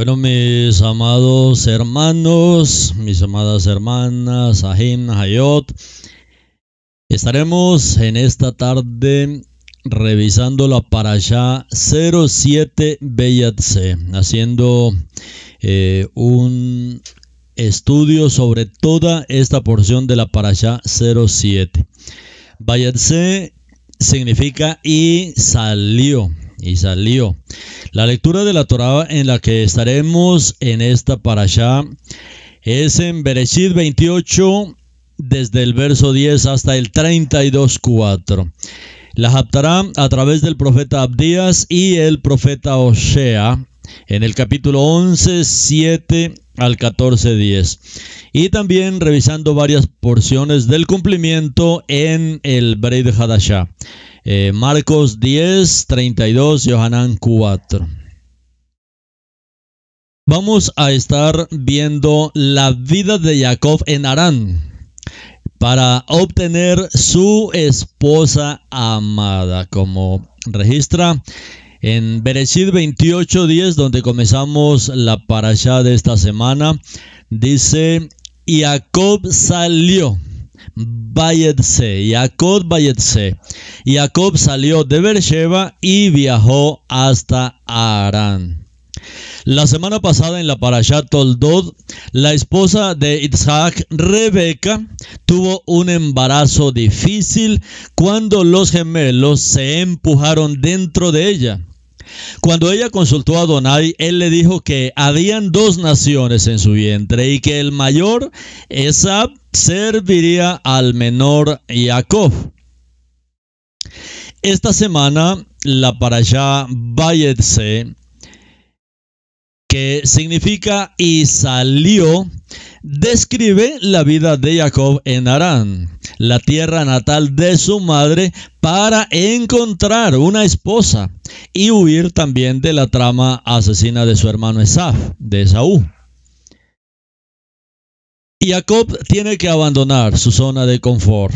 Bueno, mis amados hermanos, mis amadas hermanas, Ahim, Hayot, estaremos en esta tarde revisando la parasha 07 Beyatse, haciendo eh, un estudio sobre toda esta porción de la parasha 07. Bayatse significa y salió y salió. La lectura de la Torah en la que estaremos en esta parasha es en Bereshit 28, desde el verso 10 hasta el 32.4. La Haftarah a través del profeta Abdías y el profeta Osea en el capítulo 11, 7 al 14, 10. Y también revisando varias porciones del cumplimiento en el Breid Hadashah. Eh, Marcos 10, 32, Yohanan 4. Vamos a estar viendo la vida de Jacob en Arán para obtener su esposa amada, como registra en Bereshit 28:10, donde comenzamos la parasha de esta semana. Dice: Jacob salió Bayetse, Jacob Bayetse. Jacob salió de Beersheba y viajó hasta Arán. La semana pasada en la Parashat Toldod, la esposa de Isaac, Rebeca, tuvo un embarazo difícil cuando los gemelos se empujaron dentro de ella. Cuando ella consultó a Donai, él le dijo que habían dos naciones en su vientre y que el mayor, Esab, serviría al menor Jacob. Esta semana, la parasha Bayetse, que significa y salió, describe la vida de Jacob en Arán, la tierra natal de su madre, para encontrar una esposa y huir también de la trama asesina de su hermano Esaf, de Esaú. Jacob tiene que abandonar su zona de confort.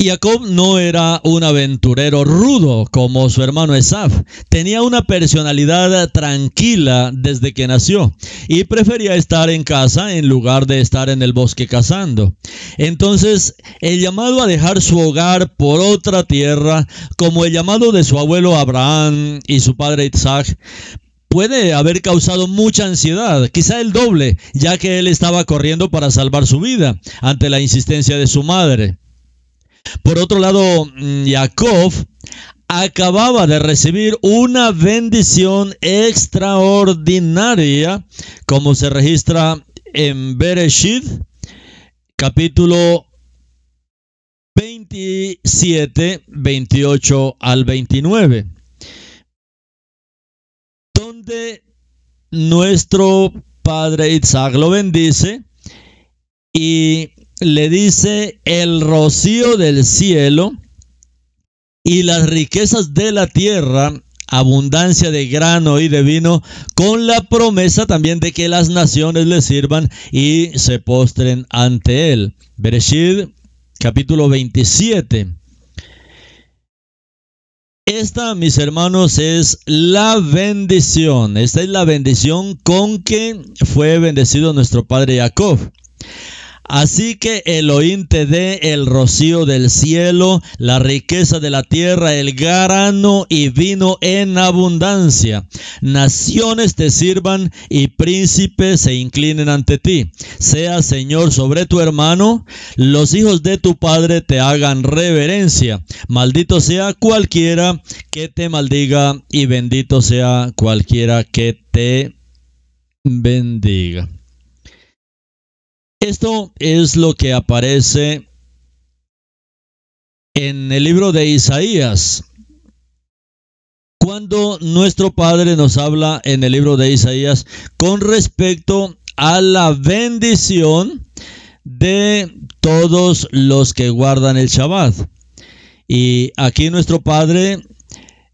Jacob no era un aventurero rudo como su hermano Esaf. Tenía una personalidad tranquila desde que nació y prefería estar en casa en lugar de estar en el bosque cazando. Entonces, el llamado a dejar su hogar por otra tierra, como el llamado de su abuelo Abraham y su padre Isaac, puede haber causado mucha ansiedad, quizá el doble, ya que él estaba corriendo para salvar su vida ante la insistencia de su madre. Por otro lado, mm, Jacob acababa de recibir una bendición extraordinaria, como se registra en Bereshit, capítulo 27, 28 al 29, nuestro padre Isaac lo bendice y le dice el rocío del cielo y las riquezas de la tierra, abundancia de grano y de vino, con la promesa también de que las naciones le sirvan y se postren ante él. Bereshit capítulo 27. Esta, mis hermanos, es la bendición. Esta es la bendición con que fue bendecido nuestro padre Jacob. Así que Elohim te dé el rocío del cielo, la riqueza de la tierra, el grano y vino en abundancia. Naciones te sirvan y príncipes se inclinen ante ti. Sea Señor sobre tu hermano, los hijos de tu padre te hagan reverencia. Maldito sea cualquiera que te maldiga y bendito sea cualquiera que te bendiga. Esto es lo que aparece en el libro de Isaías. Cuando nuestro Padre nos habla en el libro de Isaías con respecto a la bendición de todos los que guardan el Shabbat. Y aquí nuestro Padre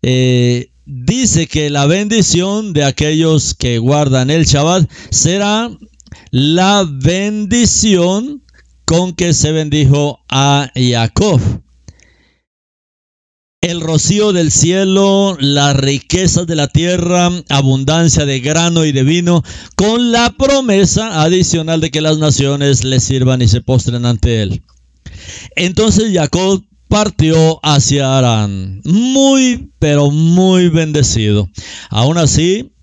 eh, dice que la bendición de aquellos que guardan el Shabbat será la bendición con que se bendijo a Jacob. el rocío del cielo, las riquezas de la tierra, abundancia de grano y de vino, con la promesa adicional de que las naciones le sirvan y se postren ante él. Entonces Jacob partió hacia Arán, muy, pero muy bendecido. Aún así,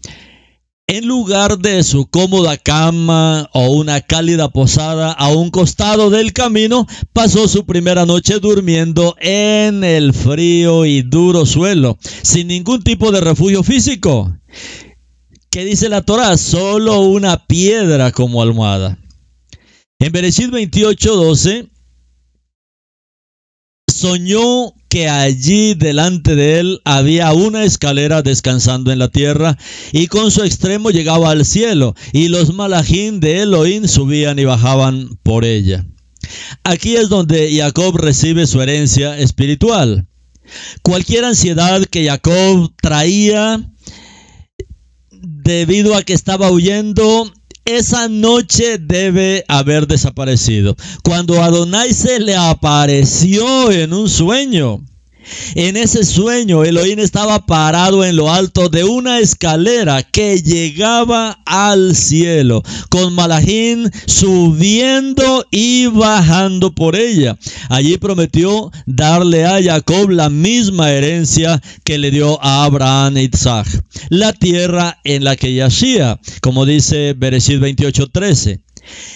en lugar de su cómoda cama o una cálida posada a un costado del camino, pasó su primera noche durmiendo en el frío y duro suelo, sin ningún tipo de refugio físico. ¿Qué dice la Torah? Solo una piedra como almohada. En Bereshit 28:12 soñó que allí delante de él había una escalera descansando en la tierra y con su extremo llegaba al cielo y los malajín de Elohim subían y bajaban por ella. Aquí es donde Jacob recibe su herencia espiritual. Cualquier ansiedad que Jacob traía debido a que estaba huyendo esa noche debe haber desaparecido. Cuando Adonai se le apareció en un sueño, en ese sueño, Elohim estaba parado en lo alto de una escalera que llegaba al cielo, con Malajín subiendo y bajando por ella. Allí prometió darle a Jacob la misma herencia que le dio a Abraham e Isaac, la tierra en la que yacía, como dice Bereshit 28:13.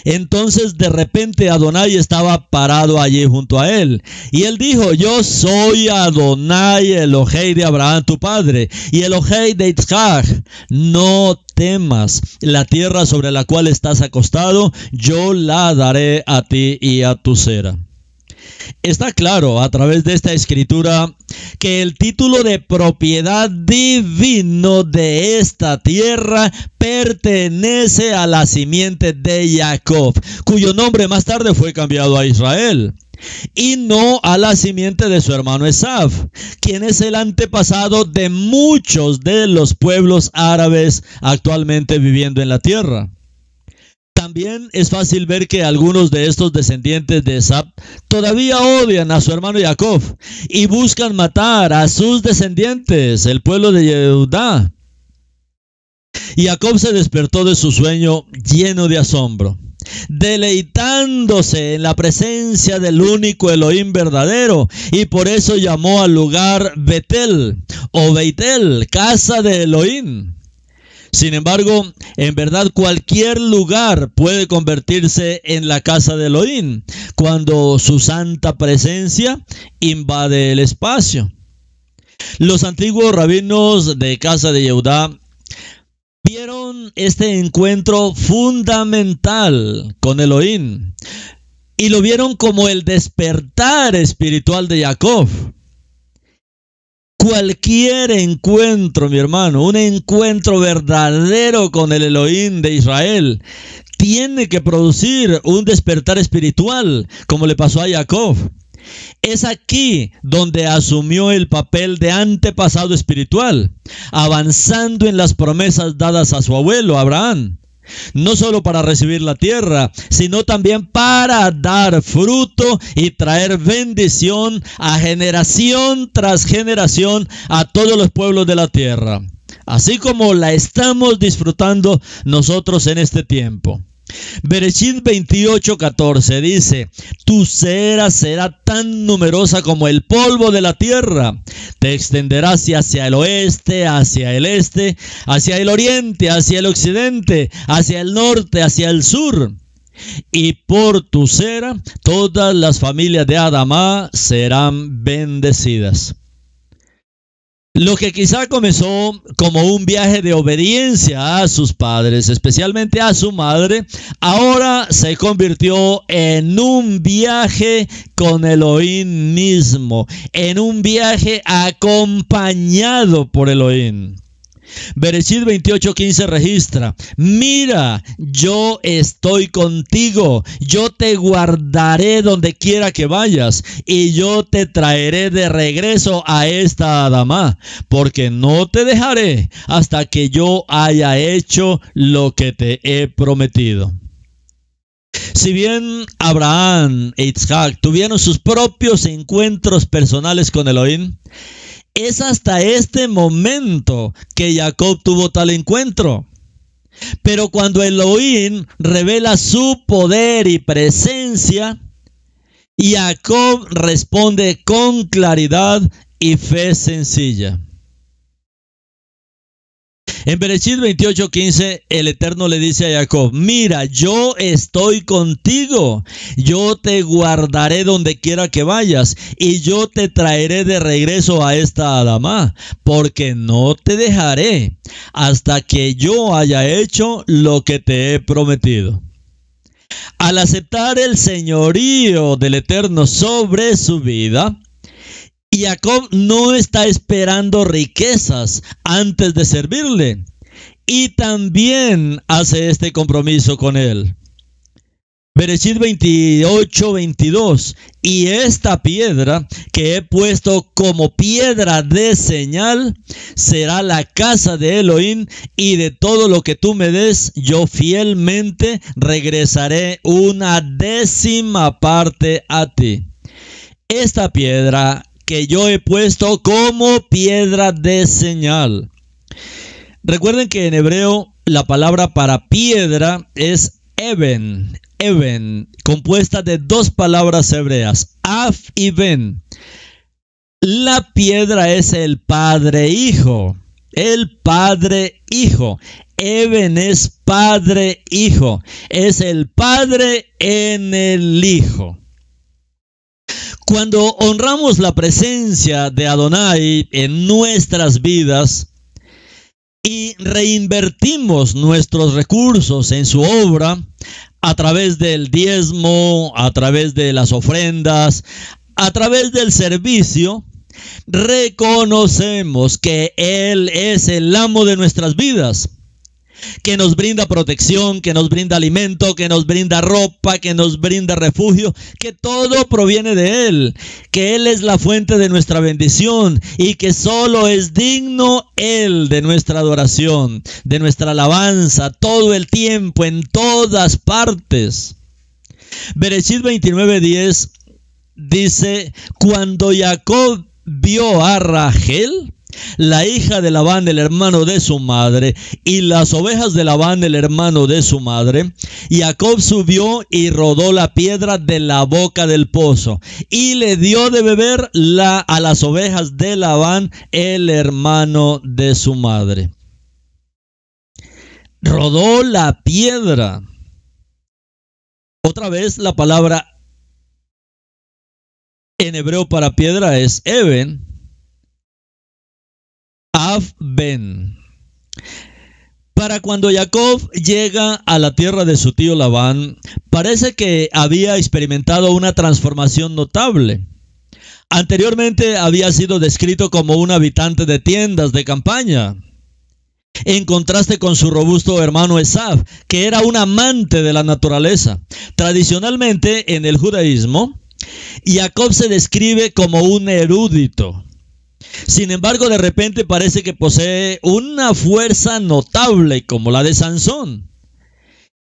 Entonces de repente Adonai estaba parado allí junto a él. Y él dijo, yo soy Adonai, el Ojei de Abraham tu padre, y el Ojei de Isaac. No temas, la tierra sobre la cual estás acostado, yo la daré a ti y a tu cera. Está claro a través de esta escritura que el título de propiedad divino de esta tierra pertenece a la simiente de Jacob, cuyo nombre más tarde fue cambiado a Israel y no a la simiente de su hermano Esaf, quien es el antepasado de muchos de los pueblos árabes actualmente viviendo en la tierra. También es fácil ver que algunos de estos descendientes de Esab todavía odian a su hermano Jacob y buscan matar a sus descendientes, el pueblo de Judá. Y Jacob se despertó de su sueño lleno de asombro, deleitándose en la presencia del único Elohim verdadero, y por eso llamó al lugar Betel o Beitel, casa de Elohim. Sin embargo, en verdad cualquier lugar puede convertirse en la casa de Elohim cuando su santa presencia invade el espacio. Los antiguos rabinos de casa de Yehudá vieron este encuentro fundamental con Elohim y lo vieron como el despertar espiritual de Jacob cualquier encuentro, mi hermano, un encuentro verdadero con el Elohim de Israel, tiene que producir un despertar espiritual, como le pasó a Jacob. Es aquí donde asumió el papel de antepasado espiritual, avanzando en las promesas dadas a su abuelo Abraham no solo para recibir la tierra, sino también para dar fruto y traer bendición a generación tras generación a todos los pueblos de la tierra, así como la estamos disfrutando nosotros en este tiempo. Bereshit 28:14 dice, tu cera será tan numerosa como el polvo de la tierra. Te extenderás hacia el oeste, hacia el este, hacia el oriente, hacia el occidente, hacia el norte, hacia el sur. Y por tu cera todas las familias de Adamá serán bendecidas. Lo que quizá comenzó como un viaje de obediencia a sus padres, especialmente a su madre, ahora se convirtió en un viaje con Elohim mismo, en un viaje acompañado por Elohim. Bereshit 28:15 registra, mira, yo estoy contigo, yo te guardaré donde quiera que vayas y yo te traeré de regreso a esta Adama, porque no te dejaré hasta que yo haya hecho lo que te he prometido. Si bien Abraham e Isaac tuvieron sus propios encuentros personales con Elohim, es hasta este momento que Jacob tuvo tal encuentro. Pero cuando Elohim revela su poder y presencia, Jacob responde con claridad y fe sencilla. En Berechit 28:15 el Eterno le dice a Jacob, mira, yo estoy contigo, yo te guardaré donde quiera que vayas y yo te traeré de regreso a esta Adama, porque no te dejaré hasta que yo haya hecho lo que te he prometido. Al aceptar el señorío del Eterno sobre su vida, Jacob no está esperando riquezas antes de servirle y también hace este compromiso con él. Berechit 28, 22. Y esta piedra que he puesto como piedra de señal será la casa de Elohim y de todo lo que tú me des, yo fielmente regresaré una décima parte a ti. Esta piedra que yo he puesto como piedra de señal. Recuerden que en hebreo la palabra para piedra es Eben, Eben, compuesta de dos palabras hebreas, Af y Ben. La piedra es el Padre Hijo, el Padre Hijo. Eben es Padre Hijo, es el Padre en el Hijo. Cuando honramos la presencia de Adonai en nuestras vidas y reinvertimos nuestros recursos en su obra a través del diezmo, a través de las ofrendas, a través del servicio, reconocemos que Él es el amo de nuestras vidas que nos brinda protección, que nos brinda alimento, que nos brinda ropa, que nos brinda refugio, que todo proviene de Él, que Él es la fuente de nuestra bendición y que solo es digno Él de nuestra adoración, de nuestra alabanza, todo el tiempo, en todas partes. Bereshit 29:10 dice, cuando Jacob vio a Rachel, la hija de Labán, el hermano de su madre, y las ovejas de Labán, el hermano de su madre. Jacob subió y rodó la piedra de la boca del pozo, y le dio de beber la, a las ovejas de Labán, el hermano de su madre. Rodó la piedra. Otra vez la palabra en hebreo para piedra es Eben Ben. Para cuando Jacob llega a la tierra de su tío Labán, parece que había experimentado una transformación notable. Anteriormente había sido descrito como un habitante de tiendas de campaña, en contraste con su robusto hermano Esaf, que era un amante de la naturaleza. Tradicionalmente en el judaísmo, Jacob se describe como un erudito, sin embargo, de repente parece que posee una fuerza notable como la de Sansón.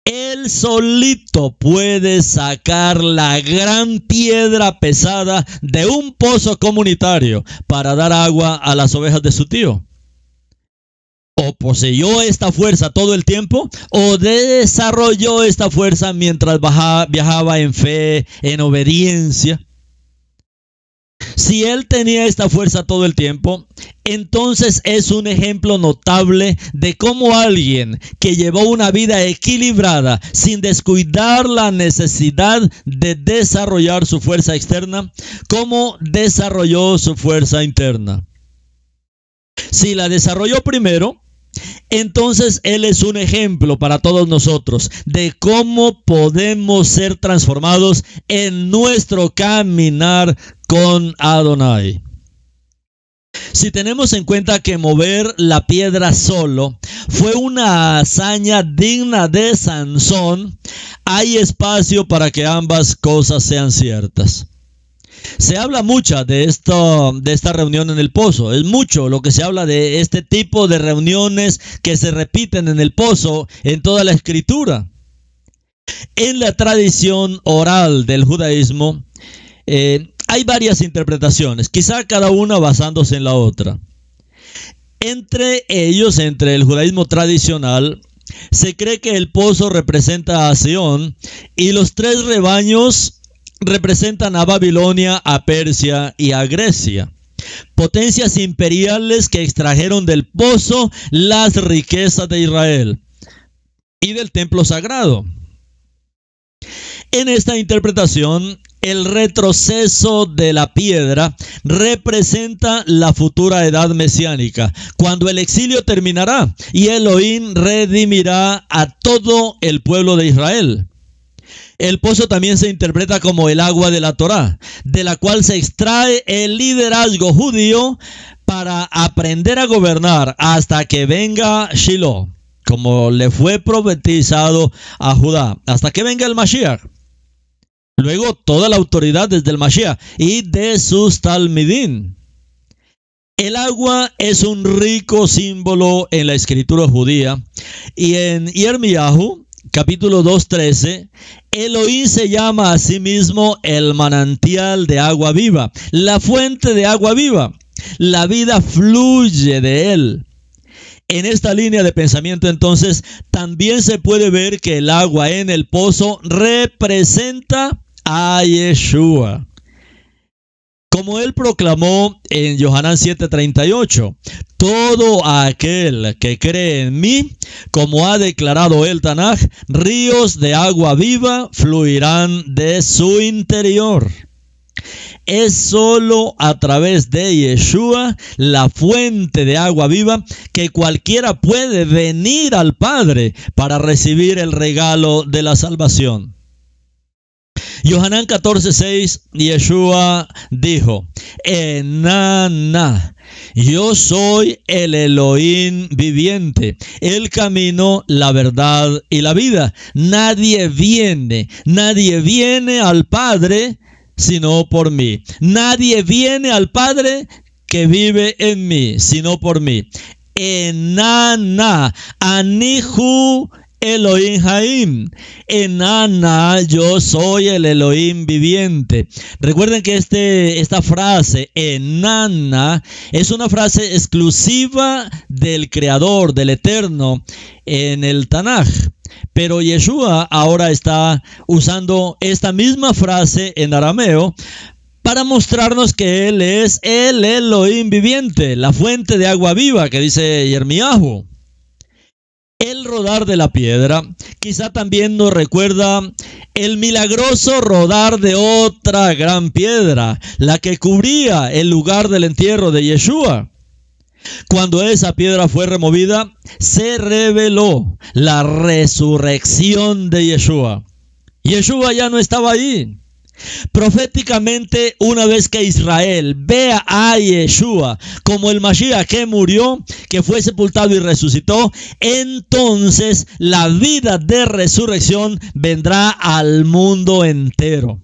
Él solito puede sacar la gran piedra pesada de un pozo comunitario para dar agua a las ovejas de su tío. O poseyó esta fuerza todo el tiempo, o desarrolló esta fuerza mientras viajaba en fe, en obediencia. Si él tenía esta fuerza todo el tiempo, entonces es un ejemplo notable de cómo alguien que llevó una vida equilibrada sin descuidar la necesidad de desarrollar su fuerza externa, cómo desarrolló su fuerza interna. Si la desarrolló primero, entonces Él es un ejemplo para todos nosotros de cómo podemos ser transformados en nuestro caminar con Adonai. Si tenemos en cuenta que mover la piedra solo fue una hazaña digna de Sansón, hay espacio para que ambas cosas sean ciertas. Se habla mucho de, de esta reunión en el pozo. Es mucho lo que se habla de este tipo de reuniones que se repiten en el pozo en toda la escritura. En la tradición oral del judaísmo eh, hay varias interpretaciones, quizá cada una basándose en la otra. Entre ellos, entre el judaísmo tradicional, se cree que el pozo representa a Sion y los tres rebaños representan a Babilonia, a Persia y a Grecia. Potencias imperiales que extrajeron del pozo las riquezas de Israel y del templo sagrado. En esta interpretación, el retroceso de la piedra representa la futura edad mesiánica, cuando el exilio terminará y Elohim redimirá a todo el pueblo de Israel. El pozo también se interpreta como el agua de la Torá, de la cual se extrae el liderazgo judío para aprender a gobernar hasta que venga Shiloh, como le fue profetizado a Judá, hasta que venga el Mashiach. Luego toda la autoridad desde el Mashiach y de sus talmidín. El agua es un rico símbolo en la escritura judía y en Yermiyahu, capítulo 2.13, Elohim se llama a sí mismo el manantial de agua viva, la fuente de agua viva. La vida fluye de él. En esta línea de pensamiento entonces también se puede ver que el agua en el pozo representa a Yeshua. Como él proclamó en Johanán 7:38, todo aquel que cree en mí, como ha declarado el Tanaj, ríos de agua viva fluirán de su interior. Es solo a través de Yeshua, la fuente de agua viva, que cualquiera puede venir al Padre para recibir el regalo de la salvación. Yohanan 14:6, Yeshua dijo, Enana, yo soy el Elohim viviente, el camino, la verdad y la vida. Nadie viene, nadie viene al Padre sino por mí. Nadie viene al Padre que vive en mí, sino por mí. Enana, Anihu Elohim Jaim. Enana, yo soy el Elohim viviente. Recuerden que este, esta frase, enana, es una frase exclusiva del Creador, del Eterno, en el Tanaj. Pero Yeshua ahora está usando esta misma frase en arameo para mostrarnos que Él es el Elohim viviente, la fuente de agua viva que dice Yermiahu. El rodar de la piedra quizá también nos recuerda el milagroso rodar de otra gran piedra, la que cubría el lugar del entierro de Yeshua. Cuando esa piedra fue removida, se reveló la resurrección de Yeshua. Yeshua ya no estaba ahí. Proféticamente, una vez que Israel vea a Yeshua como el Mashiach que murió, que fue sepultado y resucitó, entonces la vida de resurrección vendrá al mundo entero.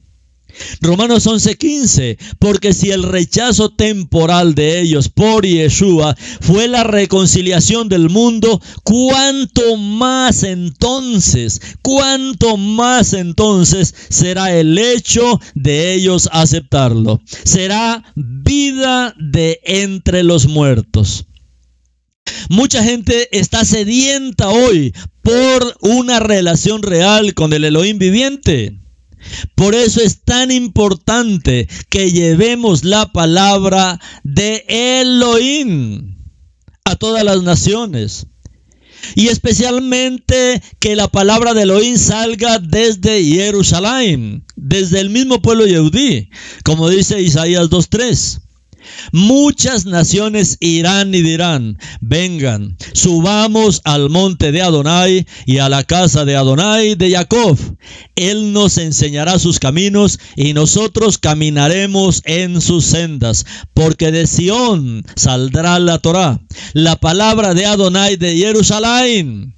Romanos 11:15, porque si el rechazo temporal de ellos por Yeshua fue la reconciliación del mundo, cuánto más entonces, cuánto más entonces será el hecho de ellos aceptarlo. Será vida de entre los muertos. Mucha gente está sedienta hoy por una relación real con el Elohim viviente. Por eso es tan importante que llevemos la palabra de Elohim a todas las naciones. Y especialmente que la palabra de Elohim salga desde Jerusalén, desde el mismo pueblo yehudí, como dice Isaías 2.3. Muchas naciones irán y dirán, vengan, subamos al monte de Adonai y a la casa de Adonai de Jacob. Él nos enseñará sus caminos y nosotros caminaremos en sus sendas, porque de Sión saldrá la Torá, la palabra de Adonai de Jerusalén.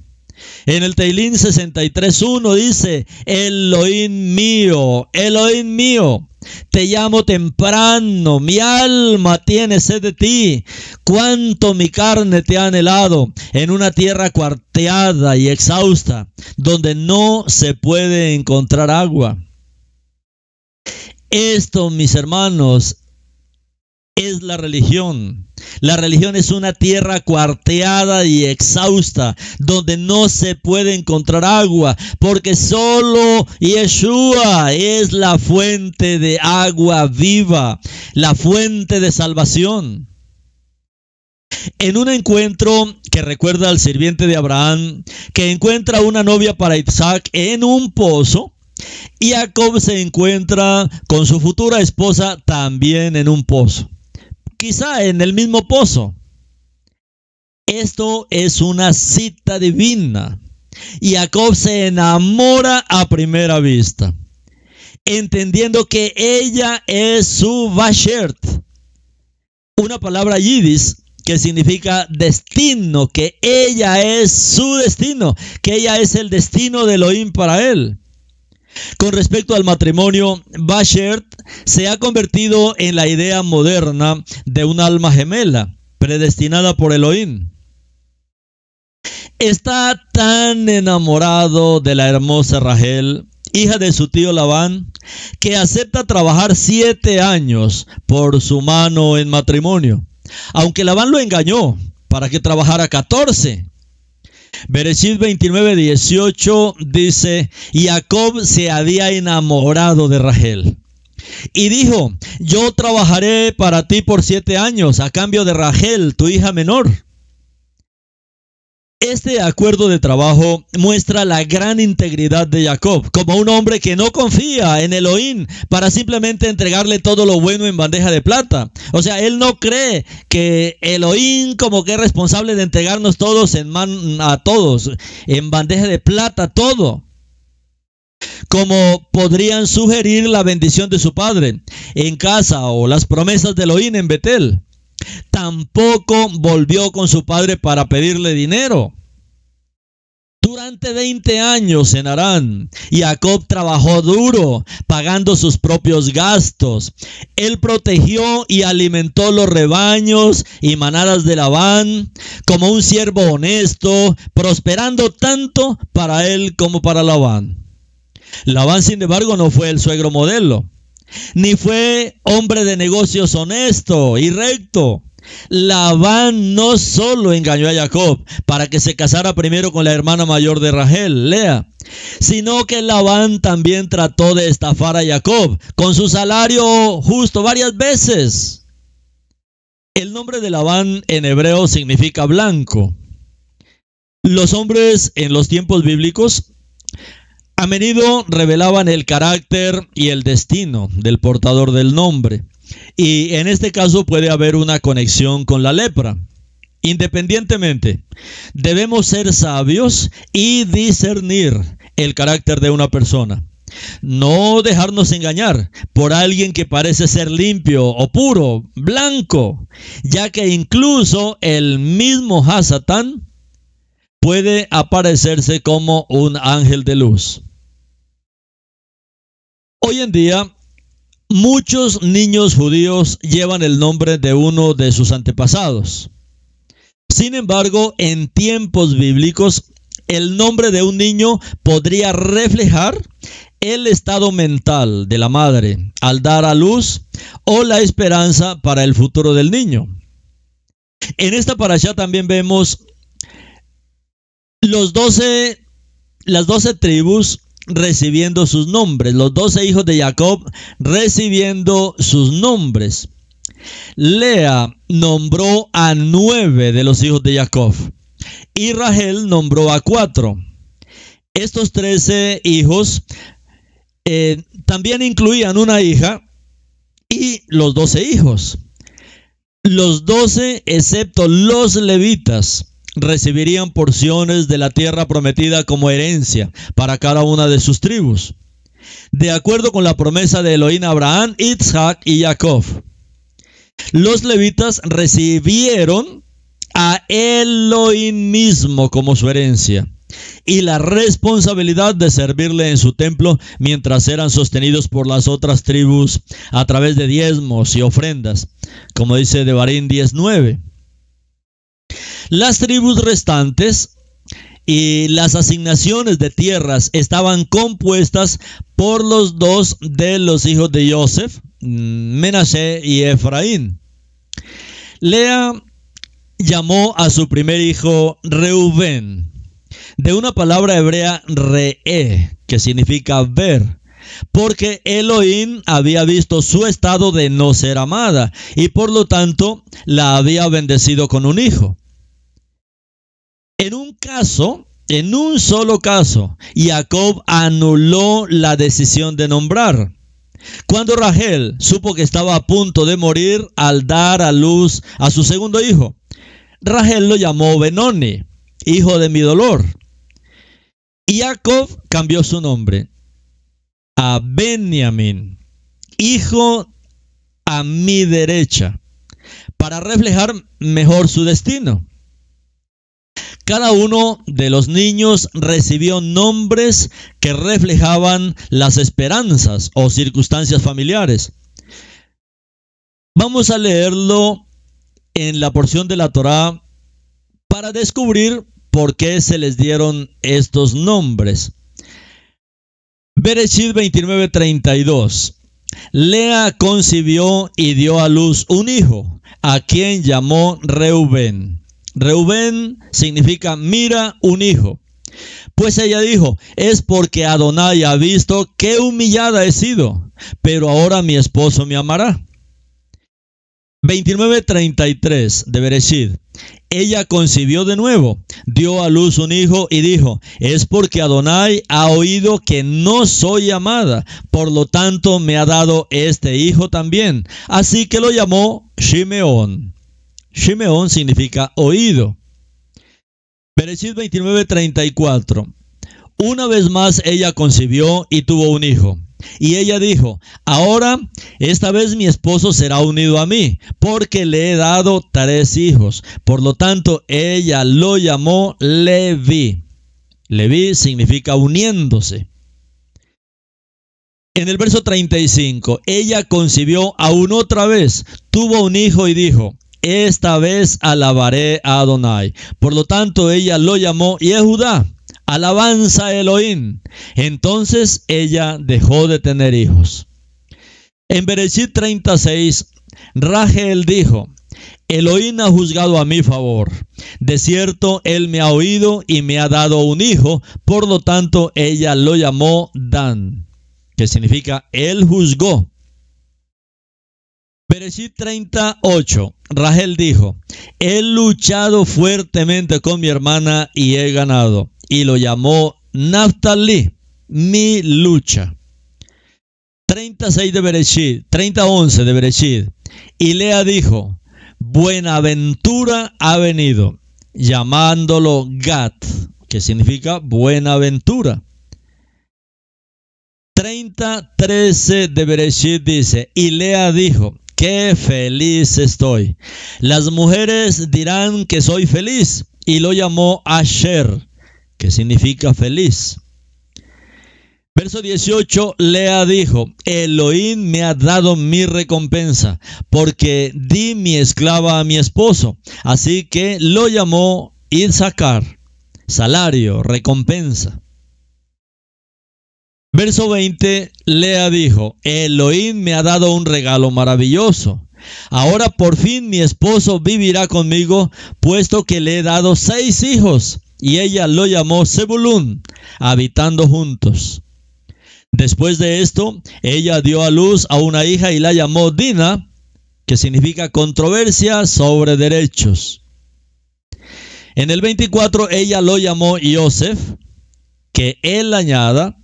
En el Teilín 63.1 dice, Elohim mío, Elohim mío, te llamo temprano, mi alma tiene sed de ti. Cuánto mi carne te ha anhelado en una tierra cuarteada y exhausta, donde no se puede encontrar agua. Esto, mis hermanos, es la religión. La religión es una tierra cuarteada y exhausta, donde no se puede encontrar agua, porque solo Yeshua es la fuente de agua viva, la fuente de salvación. En un encuentro que recuerda al sirviente de Abraham, que encuentra una novia para Isaac en un pozo, y Jacob se encuentra con su futura esposa también en un pozo quizá en el mismo pozo. Esto es una cita divina. Y Jacob se enamora a primera vista, entendiendo que ella es su Bashert, una palabra yidis que significa destino, que ella es su destino, que ella es el destino de Elohim para él. Con respecto al matrimonio, Bashert se ha convertido en la idea moderna de un alma gemela, predestinada por Elohim. Está tan enamorado de la hermosa Rachel, hija de su tío Labán, que acepta trabajar siete años por su mano en matrimonio, aunque Labán lo engañó para que trabajara catorce. Bereshit 29, 18 dice, Jacob se había enamorado de Rachel. Y dijo, yo trabajaré para ti por siete años a cambio de Rachel, tu hija menor. Este acuerdo de trabajo muestra la gran integridad de Jacob, como un hombre que no confía en Elohim para simplemente entregarle todo lo bueno en bandeja de plata. O sea, él no cree que Elohim como que es responsable de entregarnos todos en man, a todos en bandeja de plata todo. Como podrían sugerir la bendición de su padre en casa o las promesas de Elohim en Betel. Tampoco volvió con su padre para pedirle dinero. Durante 20 años en Arán, Jacob trabajó duro, pagando sus propios gastos. Él protegió y alimentó los rebaños y manadas de Labán como un siervo honesto, prosperando tanto para él como para Labán. Labán, sin embargo, no fue el suegro modelo ni fue hombre de negocios honesto y recto. Labán no solo engañó a Jacob para que se casara primero con la hermana mayor de Rachel, Lea, sino que Labán también trató de estafar a Jacob con su salario justo varias veces. El nombre de Labán en hebreo significa blanco. Los hombres en los tiempos bíblicos a menudo revelaban el carácter y el destino del portador del nombre. Y en este caso puede haber una conexión con la lepra. Independientemente, debemos ser sabios y discernir el carácter de una persona. No dejarnos engañar por alguien que parece ser limpio o puro, blanco, ya que incluso el mismo Hasatán puede aparecerse como un ángel de luz. Hoy en día, muchos niños judíos llevan el nombre de uno de sus antepasados. Sin embargo, en tiempos bíblicos, el nombre de un niño podría reflejar el estado mental de la madre al dar a luz o la esperanza para el futuro del niño. En esta parasha también vemos los 12, las doce tribus recibiendo sus nombres, los doce hijos de Jacob recibiendo sus nombres. Lea nombró a nueve de los hijos de Jacob y Rachel nombró a cuatro. Estos trece hijos eh, también incluían una hija y los doce hijos. Los doce, excepto los levitas, recibirían porciones de la tierra prometida como herencia para cada una de sus tribus, de acuerdo con la promesa de Elohim Abraham, Isaac y Jacob. Los levitas recibieron a Elohim mismo como su herencia. y la responsabilidad de servirle en su templo mientras eran sostenidos por las otras tribus a través de diezmos y ofrendas, como dice Devarim 19. Las tribus restantes y las asignaciones de tierras estaban compuestas por los dos de los hijos de Joseph, Menashe y Efraín. Lea llamó a su primer hijo Reubén, de una palabra hebrea re'e, que significa ver, porque Elohim había visto su estado de no ser amada y por lo tanto la había bendecido con un hijo. En un caso, en un solo caso, Jacob anuló la decisión de nombrar. Cuando Rachel supo que estaba a punto de morir al dar a luz a su segundo hijo, Rachel lo llamó Benoni, hijo de mi dolor. Y Jacob cambió su nombre a Benjamin, hijo a mi derecha, para reflejar mejor su destino. Cada uno de los niños recibió nombres que reflejaban las esperanzas o circunstancias familiares. Vamos a leerlo en la porción de la Torá para descubrir por qué se les dieron estos nombres. Bereshit 29:32. Lea concibió y dio a luz un hijo, a quien llamó Reubén. Reubén significa mira un hijo. Pues ella dijo, es porque Adonai ha visto qué humillada he sido, pero ahora mi esposo me amará. 29:33 de Bereshit. Ella concibió de nuevo, dio a luz un hijo y dijo, es porque Adonai ha oído que no soy amada, por lo tanto me ha dado este hijo también. Así que lo llamó Shimeón. Shimeón significa oído. Bereshit 29:34. Una vez más ella concibió y tuvo un hijo. Y ella dijo, ahora esta vez mi esposo será unido a mí, porque le he dado tres hijos. Por lo tanto, ella lo llamó Levi. Levi significa uniéndose. En el verso 35, ella concibió aún otra vez, tuvo un hijo y dijo, esta vez alabaré a Adonai. Por lo tanto, ella lo llamó Yehudá, alabanza a Elohim. Entonces ella dejó de tener hijos. En Bereshit 36, Rachel dijo, Elohim ha juzgado a mi favor. De cierto, él me ha oído y me ha dado un hijo, por lo tanto ella lo llamó Dan, que significa él juzgó. Bereshit 38. Rachel dijo, he luchado fuertemente con mi hermana y he ganado. Y lo llamó Naftali, mi lucha. 36 de Bereshit, 30, 11 de Bereshit. Y Lea dijo, Buenaventura ha venido, llamándolo Gat, que significa buenaventura. 30, 13 de Bereshit dice, y Lea dijo, qué feliz estoy. Las mujeres dirán que soy feliz y lo llamó Asher, que significa feliz. Verso 18, Lea dijo, Elohim me ha dado mi recompensa, porque di mi esclava a mi esposo. Así que lo llamó Isaacar, salario, recompensa. Verso 20, Lea dijo, Elohim me ha dado un regalo maravilloso. Ahora por fin mi esposo vivirá conmigo, puesto que le he dado seis hijos. Y ella lo llamó Zebulún, habitando juntos. Después de esto, ella dio a luz a una hija y la llamó Dina, que significa controversia sobre derechos. En el 24, ella lo llamó Yosef, que él añada,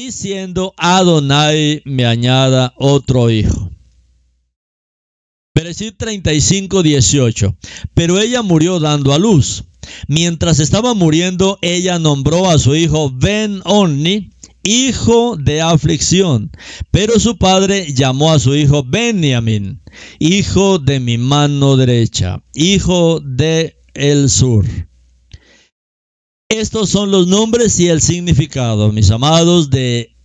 diciendo, Adonai me añada otro hijo. Bereshit 35, 18. Pero ella murió dando a luz. Mientras estaba muriendo, ella nombró a su hijo Ben Onni, hijo de aflicción. Pero su padre llamó a su hijo Benjamin, hijo de mi mano derecha, hijo de el sur. Estos son los nombres y el significado, mis amados, de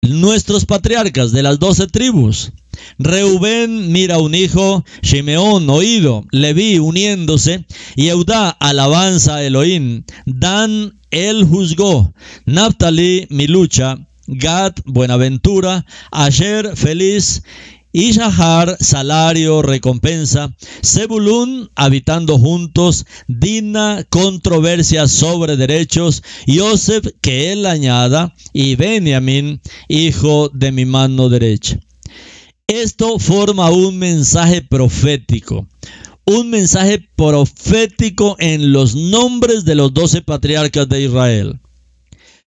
nuestros patriarcas de las doce tribus. Reubén mira un hijo, Shimeón oído, Leví uniéndose, y Eudá alabanza a Elohim, Dan él juzgó, Naphtali mi lucha, Gad buenaventura, Asher feliz, Ishahar, salario, recompensa. Zebulun, habitando juntos. Dina, controversia sobre derechos. Yosef, que él añada. Y Benjamín, hijo de mi mano derecha. Esto forma un mensaje profético. Un mensaje profético en los nombres de los doce patriarcas de Israel.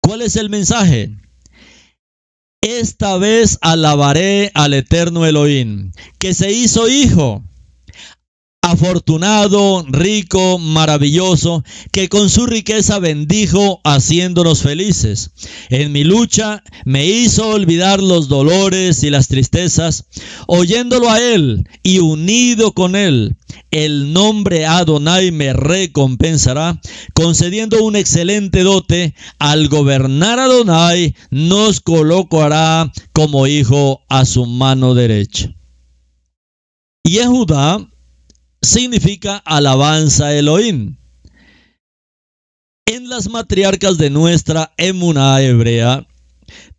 ¿Cuál es el mensaje? Esta vez alabaré al eterno Elohim, que se hizo hijo, afortunado, rico, maravilloso, que con su riqueza bendijo haciéndonos felices. En mi lucha me hizo olvidar los dolores y las tristezas, oyéndolo a Él y unido con Él. El nombre Adonai me recompensará, concediendo un excelente dote. Al gobernar Adonai nos colocará como hijo a su mano derecha. Y Judá significa alabanza Elohim. En las matriarcas de nuestra emuná hebrea,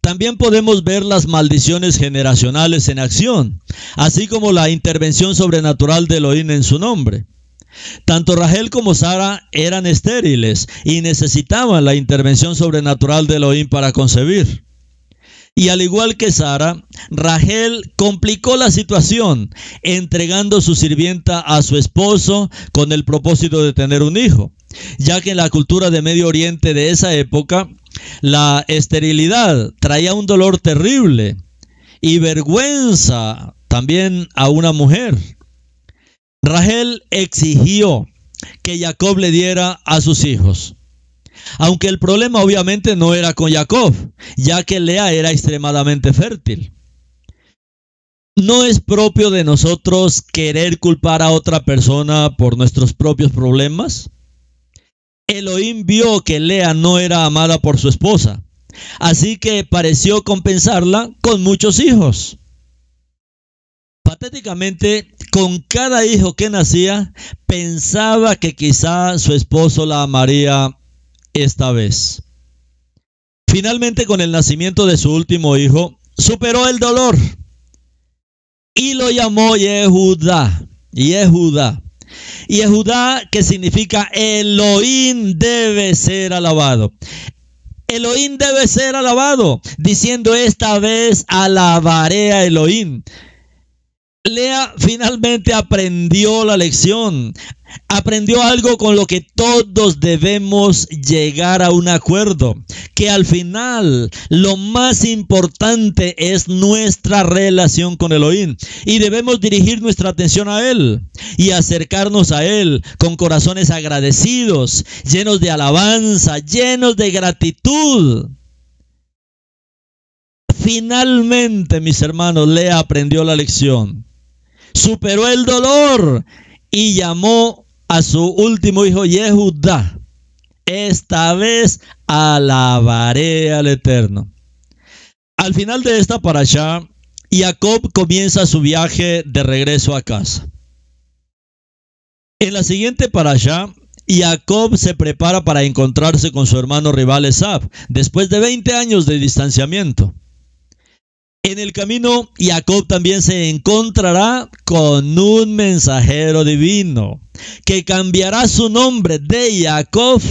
también podemos ver las maldiciones generacionales en acción, así como la intervención sobrenatural de Elohim en su nombre. Tanto Rahel como Sara eran estériles y necesitaban la intervención sobrenatural de Elohim para concebir. Y al igual que Sara, Rahel complicó la situación entregando su sirvienta a su esposo con el propósito de tener un hijo, ya que en la cultura de Medio Oriente de esa época, la esterilidad traía un dolor terrible y vergüenza también a una mujer. Rahel exigió que Jacob le diera a sus hijos. Aunque el problema obviamente no era con Jacob, ya que Lea era extremadamente fértil. No es propio de nosotros querer culpar a otra persona por nuestros propios problemas. Elohim vio que Lea no era amada por su esposa, así que pareció compensarla con muchos hijos. Patéticamente, con cada hijo que nacía, pensaba que quizá su esposo la amaría esta vez. Finalmente, con el nacimiento de su último hijo, superó el dolor y lo llamó Yehudá. Yehudá. Yehudá, que significa Elohim debe ser alabado. Elohim debe ser alabado, diciendo esta vez alabaré a Elohim. Lea finalmente aprendió la lección, aprendió algo con lo que todos debemos llegar a un acuerdo, que al final lo más importante es nuestra relación con Elohim y debemos dirigir nuestra atención a Él y acercarnos a Él con corazones agradecidos, llenos de alabanza, llenos de gratitud. Finalmente, mis hermanos, Lea aprendió la lección superó el dolor y llamó a su último hijo Yehudá. Esta vez alabaré al Eterno. Al final de esta parasha, Jacob comienza su viaje de regreso a casa. En la siguiente parasha, Jacob se prepara para encontrarse con su hermano rival Esab, después de 20 años de distanciamiento. En el camino, Jacob también se encontrará con un mensajero divino que cambiará su nombre de Jacob,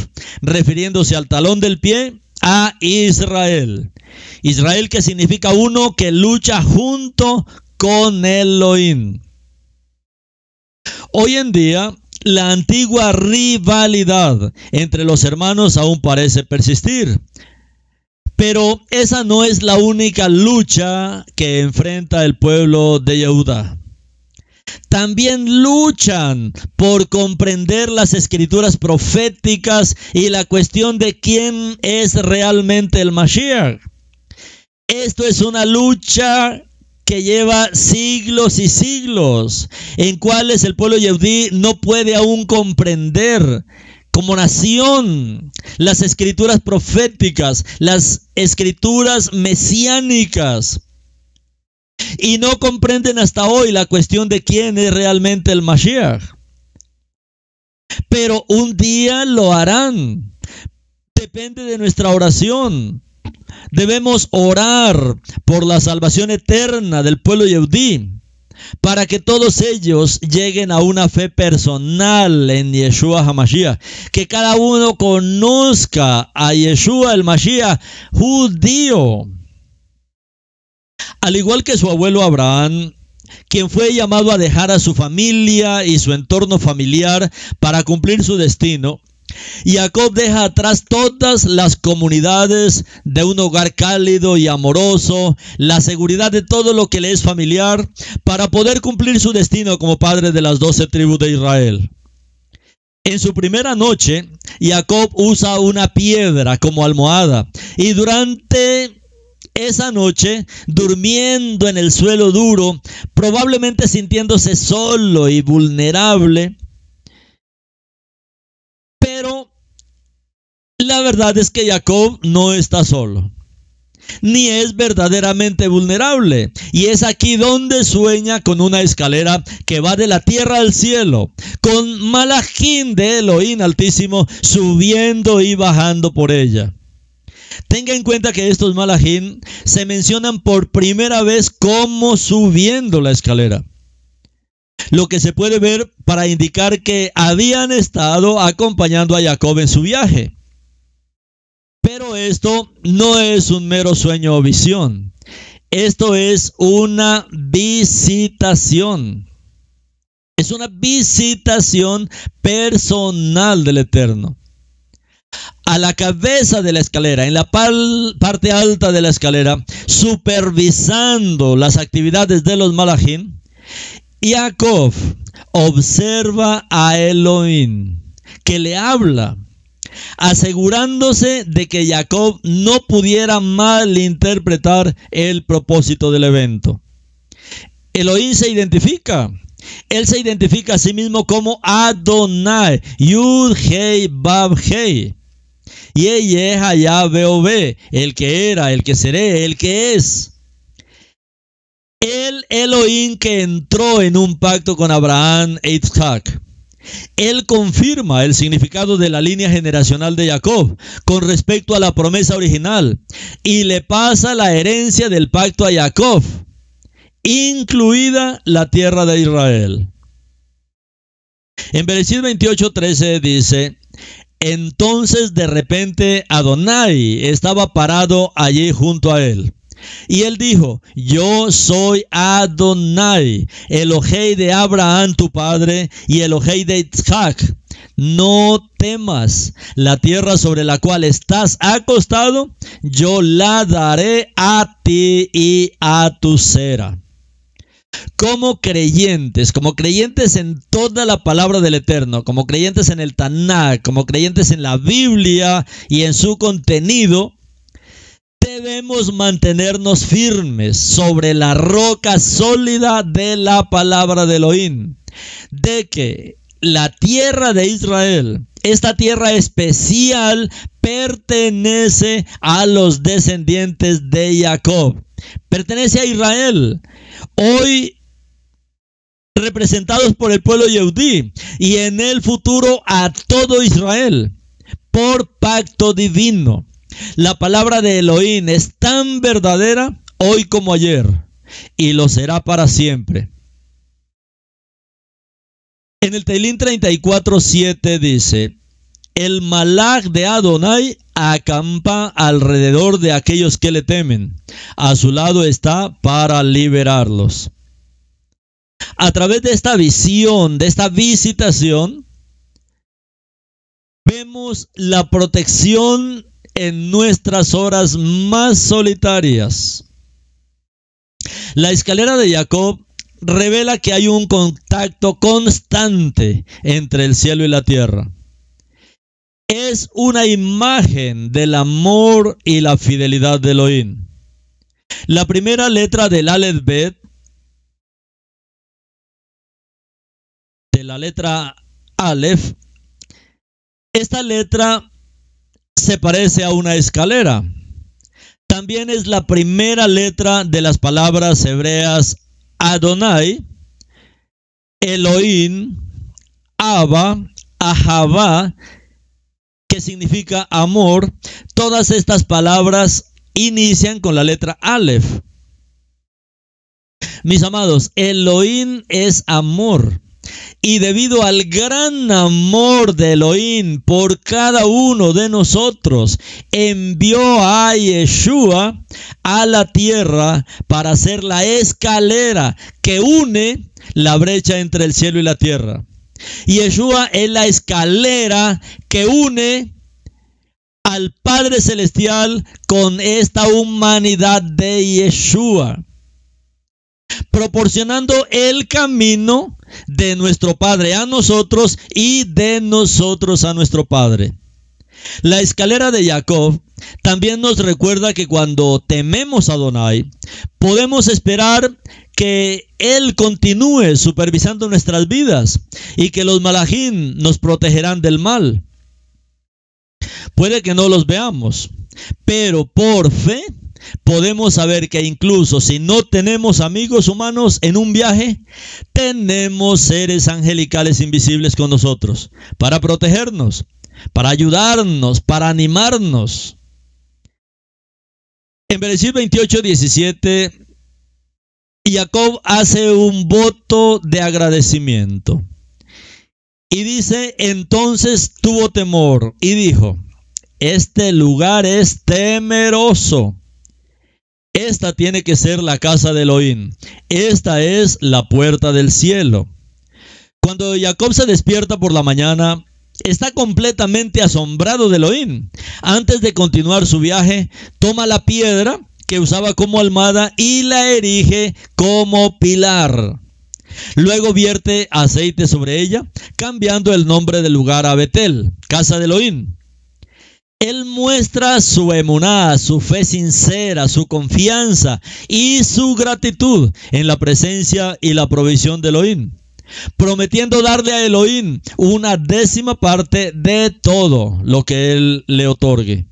refiriéndose al talón del pie, a Israel. Israel que significa uno que lucha junto con Elohim. Hoy en día, la antigua rivalidad entre los hermanos aún parece persistir. Pero esa no es la única lucha que enfrenta el pueblo de Yehuda. También luchan por comprender las escrituras proféticas y la cuestión de quién es realmente el Mashiach. Esto es una lucha que lleva siglos y siglos, en cuales el pueblo yehudí no puede aún comprender como nación las escrituras proféticas, las escrituras mesiánicas. Y no comprenden hasta hoy la cuestión de quién es realmente el Mashiach. Pero un día lo harán. Depende de nuestra oración. Debemos orar por la salvación eterna del pueblo yehudí para que todos ellos lleguen a una fe personal en Yeshua HaMashiach, que cada uno conozca a Yeshua el Mashiach judío. Al igual que su abuelo Abraham, quien fue llamado a dejar a su familia y su entorno familiar para cumplir su destino, Jacob deja atrás todas las comunidades de un hogar cálido y amoroso, la seguridad de todo lo que le es familiar, para poder cumplir su destino como padre de las doce tribus de Israel. En su primera noche, Jacob usa una piedra como almohada y durante esa noche, durmiendo en el suelo duro, probablemente sintiéndose solo y vulnerable, pero la verdad es que Jacob no está solo, ni es verdaderamente vulnerable. Y es aquí donde sueña con una escalera que va de la tierra al cielo, con Malajín de Elohim Altísimo subiendo y bajando por ella. Tenga en cuenta que estos Malajín se mencionan por primera vez como subiendo la escalera lo que se puede ver para indicar que habían estado acompañando a Jacob en su viaje. Pero esto no es un mero sueño o visión. Esto es una visitación. Es una visitación personal del Eterno. A la cabeza de la escalera, en la parte alta de la escalera, supervisando las actividades de los malajín, Jacob observa a Elohim que le habla, asegurándose de que Jacob no pudiera malinterpretar el propósito del evento. Elohim se identifica. Él se identifica a sí mismo como Adonai, Yud Hei Bab Hei. Y ella veo el que era, el que seré, el que es. El Elohim que entró en un pacto con Abraham e. Él confirma el significado de la línea generacional de Jacob con respecto a la promesa original y le pasa la herencia del pacto a Jacob, incluida la tierra de Israel. En Bereshit 28:13 dice, entonces de repente Adonai estaba parado allí junto a él. Y él dijo, yo soy Adonai, el ojei de Abraham tu padre y el ojei de Isaac. No temas la tierra sobre la cual estás acostado, yo la daré a ti y a tu cera. Como creyentes, como creyentes en toda la palabra del Eterno, como creyentes en el Tanakh, como creyentes en la Biblia y en su contenido, debemos mantenernos firmes sobre la roca sólida de la palabra de Elohim, de que la tierra de Israel, esta tierra especial, pertenece a los descendientes de Jacob, pertenece a Israel. Hoy representados por el pueblo Yehudí y en el futuro a todo Israel por pacto divino. La palabra de Elohim es tan verdadera hoy como ayer y lo será para siempre. En el Teilín 34:7 dice, el malach de Adonai acampa alrededor de aquellos que le temen. A su lado está para liberarlos. A través de esta visión, de esta visitación, vemos la protección en nuestras horas más solitarias. La escalera de Jacob revela que hay un contacto constante entre el cielo y la tierra. Es una imagen del amor y la fidelidad de Elohim. La primera letra del Aleph de la letra Aleph, Esta letra se parece a una escalera. También es la primera letra de las palabras hebreas Adonai, Elohim, Abba, Ahavá, que significa amor. Todas estas palabras inician con la letra Aleph. Mis amados, Elohim es amor. Y debido al gran amor de Elohim por cada uno de nosotros, envió a Yeshua a la tierra para ser la escalera que une la brecha entre el cielo y la tierra. Yeshua es la escalera que une al Padre Celestial con esta humanidad de Yeshua proporcionando el camino de nuestro Padre a nosotros y de nosotros a nuestro Padre. La escalera de Jacob también nos recuerda que cuando tememos a Donai, podemos esperar que Él continúe supervisando nuestras vidas y que los malajín nos protegerán del mal. Puede que no los veamos, pero por fe podemos saber que incluso si no tenemos amigos humanos en un viaje, tenemos seres angelicales invisibles con nosotros para protegernos, para ayudarnos, para animarnos. En Bereshit 28, 17, Jacob hace un voto de agradecimiento. Y dice, entonces tuvo temor y dijo, este lugar es temeroso esta tiene que ser la casa de Elohim. Esta es la puerta del cielo. Cuando Jacob se despierta por la mañana, está completamente asombrado de Elohim. Antes de continuar su viaje, toma la piedra que usaba como almada y la erige como pilar. Luego vierte aceite sobre ella, cambiando el nombre del lugar a Betel, casa de Elohim. Él muestra su emuná, su fe sincera, su confianza y su gratitud en la presencia y la provisión de Elohim, prometiendo darle a Elohim una décima parte de todo lo que Él le otorgue.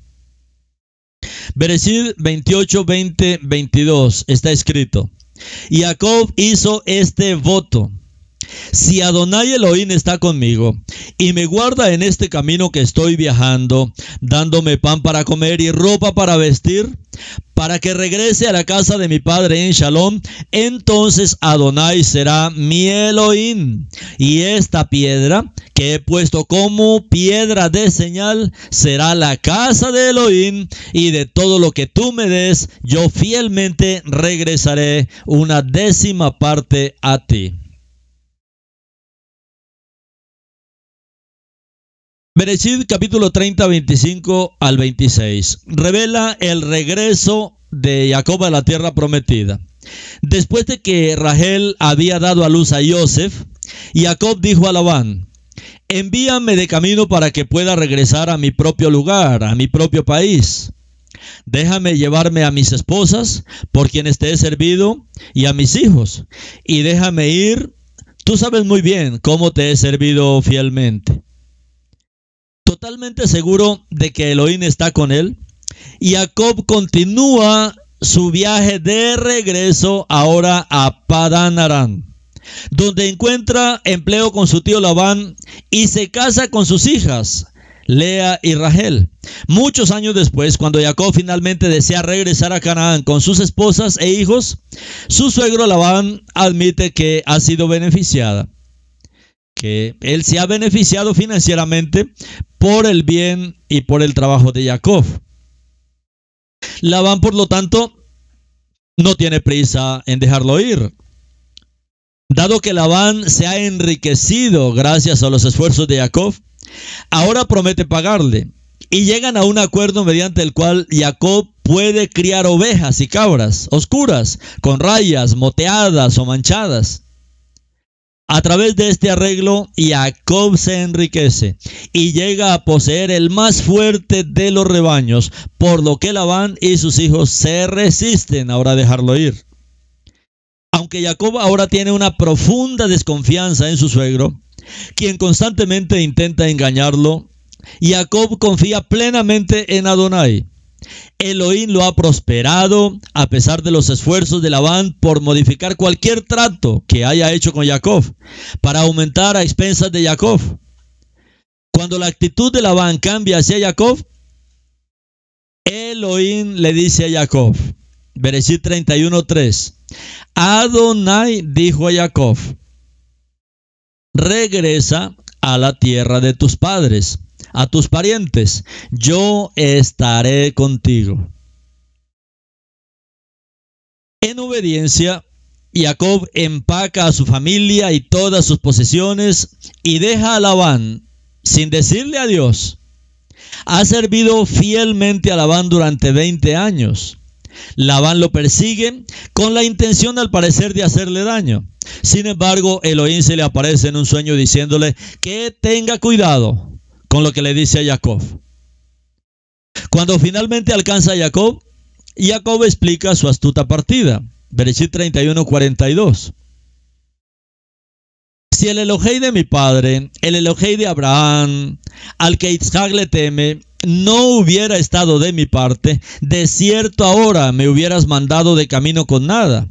Bereshit 28, 20, 22 está escrito. Jacob hizo este voto. Si Adonai Elohim está conmigo y me guarda en este camino que estoy viajando, dándome pan para comer y ropa para vestir, para que regrese a la casa de mi padre en Shalom, entonces Adonai será mi Elohim. Y esta piedra que he puesto como piedra de señal será la casa de Elohim y de todo lo que tú me des, yo fielmente regresaré una décima parte a ti. Bereshit capítulo 30, 25 al 26. Revela el regreso de Jacob a la tierra prometida. Después de que Rachel había dado a luz a Joseph, Jacob dijo a Labán, envíame de camino para que pueda regresar a mi propio lugar, a mi propio país. Déjame llevarme a mis esposas, por quienes te he servido, y a mis hijos, y déjame ir. Tú sabes muy bien cómo te he servido fielmente totalmente seguro de que Elohim está con él. Jacob continúa su viaje de regreso ahora a Padan Aram, donde encuentra empleo con su tío Labán y se casa con sus hijas, Lea y Rachel. Muchos años después, cuando Jacob finalmente desea regresar a Canaán con sus esposas e hijos, su suegro Labán admite que ha sido beneficiada que él se ha beneficiado financieramente por el bien y por el trabajo de Jacob. Labán, por lo tanto, no tiene prisa en dejarlo ir. Dado que Labán se ha enriquecido gracias a los esfuerzos de Jacob, ahora promete pagarle. Y llegan a un acuerdo mediante el cual Jacob puede criar ovejas y cabras oscuras, con rayas, moteadas o manchadas. A través de este arreglo, Jacob se enriquece y llega a poseer el más fuerte de los rebaños, por lo que Labán y sus hijos se resisten ahora a dejarlo ir. Aunque Jacob ahora tiene una profunda desconfianza en su suegro, quien constantemente intenta engañarlo, Jacob confía plenamente en Adonai. Elohim lo ha prosperado a pesar de los esfuerzos de Labán por modificar cualquier trato que haya hecho con Jacob para aumentar a expensas de Jacob. Cuando la actitud de Labán cambia hacia Jacob, Elohim le dice a Jacob, Bereshit 31:3, Adonai dijo a Jacob, regresa a la tierra de tus padres a tus parientes, yo estaré contigo. En obediencia, Jacob empaca a su familia y todas sus posesiones y deja a Labán sin decirle adiós. Ha servido fielmente a Labán durante 20 años. Labán lo persigue con la intención al parecer de hacerle daño. Sin embargo, Elohim se le aparece en un sueño diciéndole que tenga cuidado, con lo que le dice a Jacob. Cuando finalmente alcanza a Jacob, Jacob explica su astuta partida. Bereshit 31, 42. Si el Elohei de mi padre, el Elohei de Abraham, al que Isaac le teme, no hubiera estado de mi parte, de cierto ahora me hubieras mandado de camino con nada.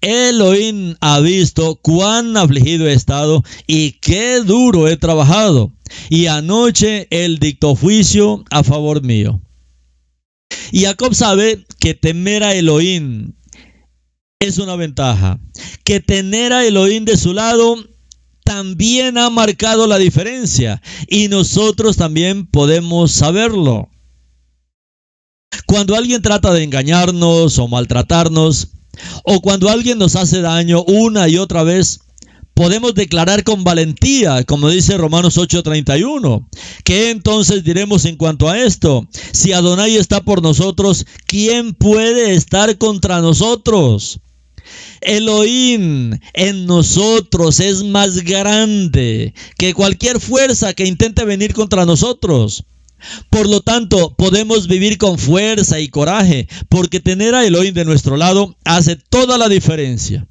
Elohim ha visto cuán afligido he estado y qué duro he trabajado. Y anoche él dictó juicio a favor mío. Y Jacob sabe que temer a Elohim es una ventaja. Que tener a Elohim de su lado también ha marcado la diferencia. Y nosotros también podemos saberlo. Cuando alguien trata de engañarnos o maltratarnos, o cuando alguien nos hace daño una y otra vez, podemos declarar con valentía, como dice Romanos 8:31. ¿Qué entonces diremos en cuanto a esto? Si Adonai está por nosotros, ¿quién puede estar contra nosotros? Elohim en nosotros es más grande que cualquier fuerza que intente venir contra nosotros. Por lo tanto, podemos vivir con fuerza y coraje, porque tener a Elohim de nuestro lado hace toda la diferencia.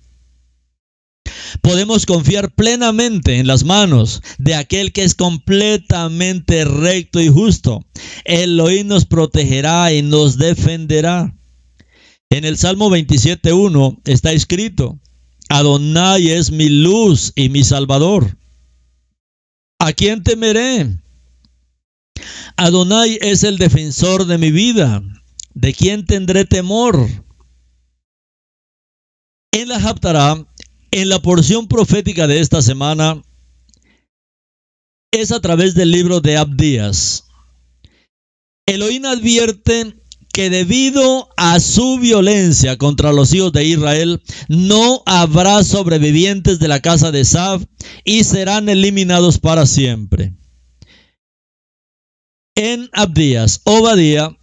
Podemos confiar plenamente en las manos de aquel que es completamente recto y justo. Elohim nos protegerá y nos defenderá. En el Salmo 27.1 está escrito, Adonai es mi luz y mi salvador. ¿A quién temeré? Adonai es el defensor de mi vida. ¿De quién tendré temor? En la Haftarah, en la porción profética de esta semana, es a través del libro de Abdías. Elohim advierte que debido a su violencia contra los hijos de Israel, no habrá sobrevivientes de la casa de Sab y serán eliminados para siempre en Abdías, Obadía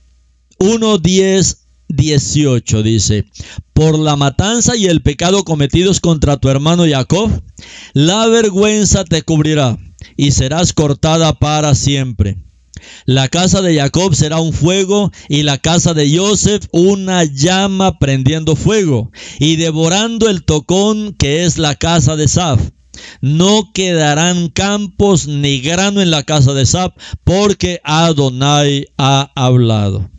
1, 10, 18 dice, por la matanza y el pecado cometidos contra tu hermano Jacob, la vergüenza te cubrirá y serás cortada para siempre. La casa de Jacob será un fuego y la casa de Joseph una llama prendiendo fuego y devorando el tocón que es la casa de Saf no quedarán campos ni grano en la casa de Sab, porque Adonai ha hablado.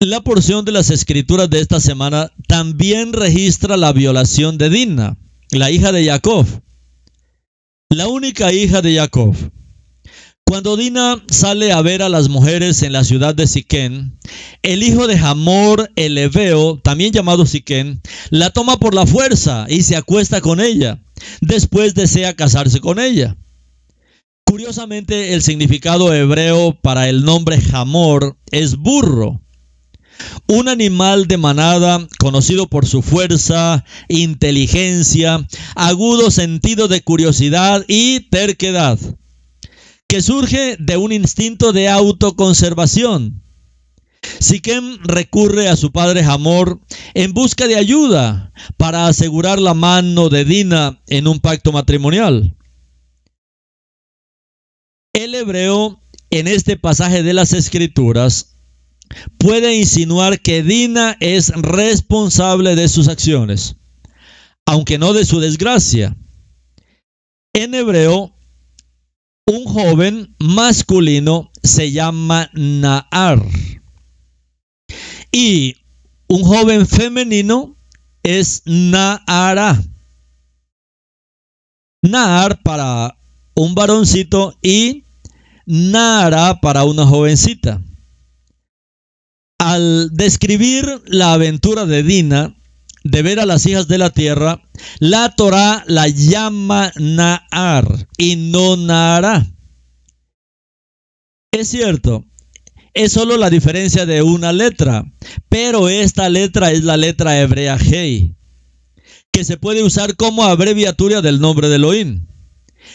La porción de las escrituras de esta semana también registra la violación de Dina, la hija de Jacob, la única hija de Jacob. Cuando Dina sale a ver a las mujeres en la ciudad de Siquén, el hijo de Hamor el Ebeo, también llamado Siquén, la toma por la fuerza y se acuesta con ella. Después desea casarse con ella. Curiosamente, el significado hebreo para el nombre Hamor es burro. Un animal de manada conocido por su fuerza, inteligencia, agudo sentido de curiosidad y terquedad que surge de un instinto de autoconservación. Siquem recurre a su padre Hamor en busca de ayuda para asegurar la mano de Dina en un pacto matrimonial. El hebreo en este pasaje de las escrituras puede insinuar que Dina es responsable de sus acciones, aunque no de su desgracia. En hebreo, un joven masculino se llama Naar. Y un joven femenino es Naara. Naar para un varoncito y Nara para una jovencita. Al describir la aventura de Dina, de ver a las hijas de la tierra, la Torah la llama Naar y no Nara. Es cierto, es solo la diferencia de una letra, pero esta letra es la letra hebrea Hei, que se puede usar como abreviatura del nombre de Elohim.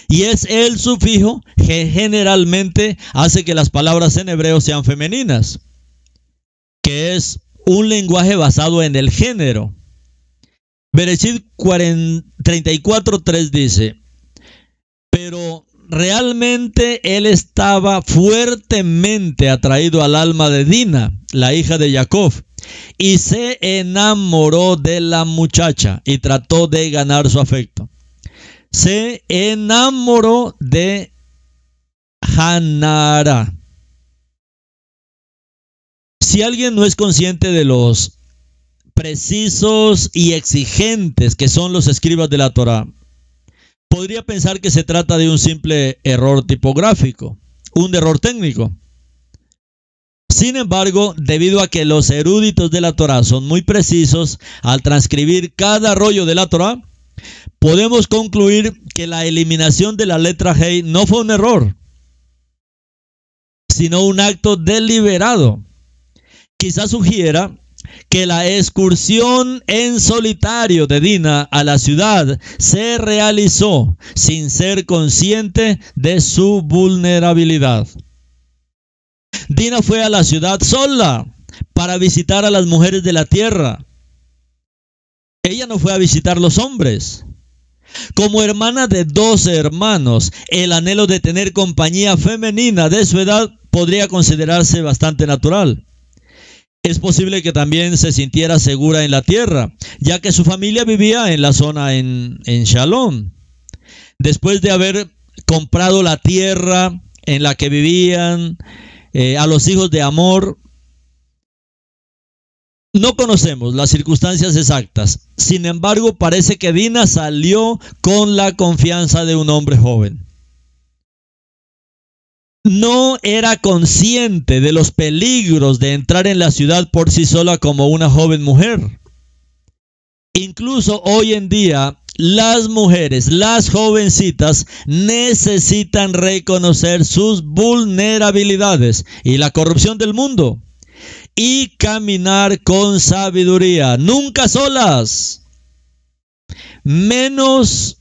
Y es el sufijo que generalmente hace que las palabras en hebreo sean femeninas, que es un lenguaje basado en el género. Bereshit 34.3 dice, pero realmente él estaba fuertemente atraído al alma de Dina, la hija de Jacob, y se enamoró de la muchacha y trató de ganar su afecto. Se enamoró de Hanara. Si alguien no es consciente de los precisos y exigentes que son los escribas de la Torah, podría pensar que se trata de un simple error tipográfico, un error técnico. Sin embargo, debido a que los eruditos de la Torah son muy precisos al transcribir cada rollo de la Torah, podemos concluir que la eliminación de la letra Hei no fue un error, sino un acto deliberado. Quizás sugiera que la excursión en solitario de Dina a la ciudad se realizó sin ser consciente de su vulnerabilidad. Dina fue a la ciudad sola para visitar a las mujeres de la tierra. Ella no fue a visitar los hombres. Como hermana de dos hermanos, el anhelo de tener compañía femenina de su edad podría considerarse bastante natural. Es posible que también se sintiera segura en la tierra, ya que su familia vivía en la zona en, en Shalom. Después de haber comprado la tierra en la que vivían eh, a los hijos de Amor, no conocemos las circunstancias exactas. Sin embargo, parece que Dina salió con la confianza de un hombre joven no era consciente de los peligros de entrar en la ciudad por sí sola como una joven mujer. Incluso hoy en día, las mujeres, las jovencitas, necesitan reconocer sus vulnerabilidades y la corrupción del mundo y caminar con sabiduría, nunca solas, menos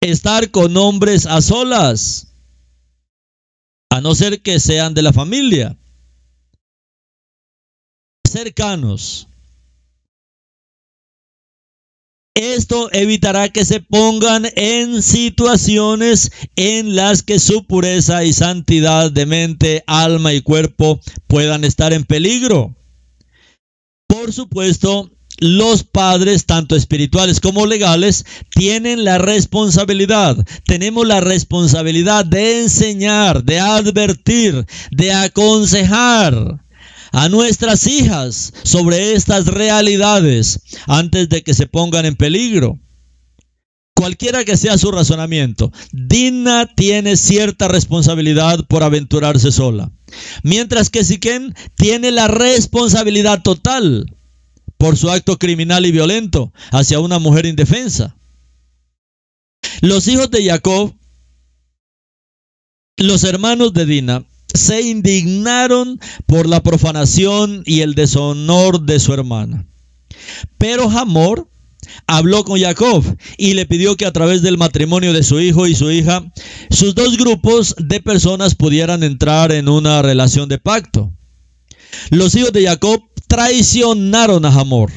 estar con hombres a solas a no ser que sean de la familia, cercanos. Esto evitará que se pongan en situaciones en las que su pureza y santidad de mente, alma y cuerpo puedan estar en peligro. Por supuesto, los padres, tanto espirituales como legales, tienen la responsabilidad, tenemos la responsabilidad de enseñar, de advertir, de aconsejar a nuestras hijas sobre estas realidades antes de que se pongan en peligro. Cualquiera que sea su razonamiento, Dina tiene cierta responsabilidad por aventurarse sola, mientras que Siquén tiene la responsabilidad total por su acto criminal y violento hacia una mujer indefensa. Los hijos de Jacob, los hermanos de Dina, se indignaron por la profanación y el deshonor de su hermana. Pero Hamor habló con Jacob y le pidió que a través del matrimonio de su hijo y su hija, sus dos grupos de personas pudieran entrar en una relación de pacto. Los hijos de Jacob traicionaron a Hamor,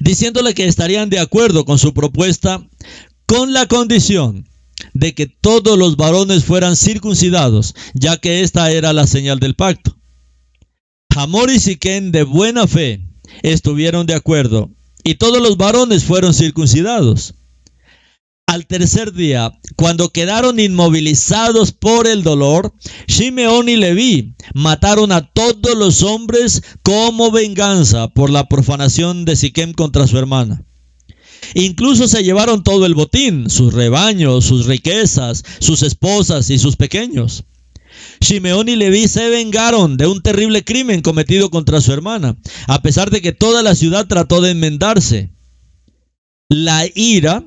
diciéndole que estarían de acuerdo con su propuesta con la condición de que todos los varones fueran circuncidados, ya que esta era la señal del pacto. Hamor y Siquén de buena fe estuvieron de acuerdo y todos los varones fueron circuncidados. Al tercer día, cuando quedaron inmovilizados por el dolor, Shimeón y Leví mataron a todos los hombres como venganza por la profanación de Siquem contra su hermana. Incluso se llevaron todo el botín, sus rebaños, sus riquezas, sus esposas y sus pequeños. Shimeón y Leví se vengaron de un terrible crimen cometido contra su hermana, a pesar de que toda la ciudad trató de enmendarse. La ira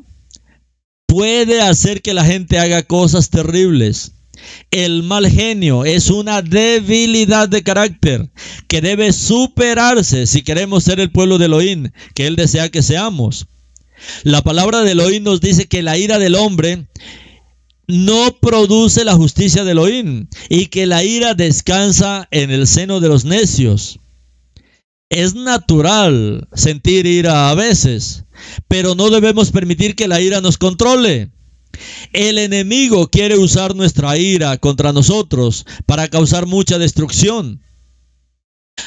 puede hacer que la gente haga cosas terribles. El mal genio es una debilidad de carácter que debe superarse si queremos ser el pueblo de Elohim, que Él desea que seamos. La palabra de Elohim nos dice que la ira del hombre no produce la justicia de Elohim y que la ira descansa en el seno de los necios. Es natural sentir ira a veces, pero no debemos permitir que la ira nos controle. El enemigo quiere usar nuestra ira contra nosotros para causar mucha destrucción.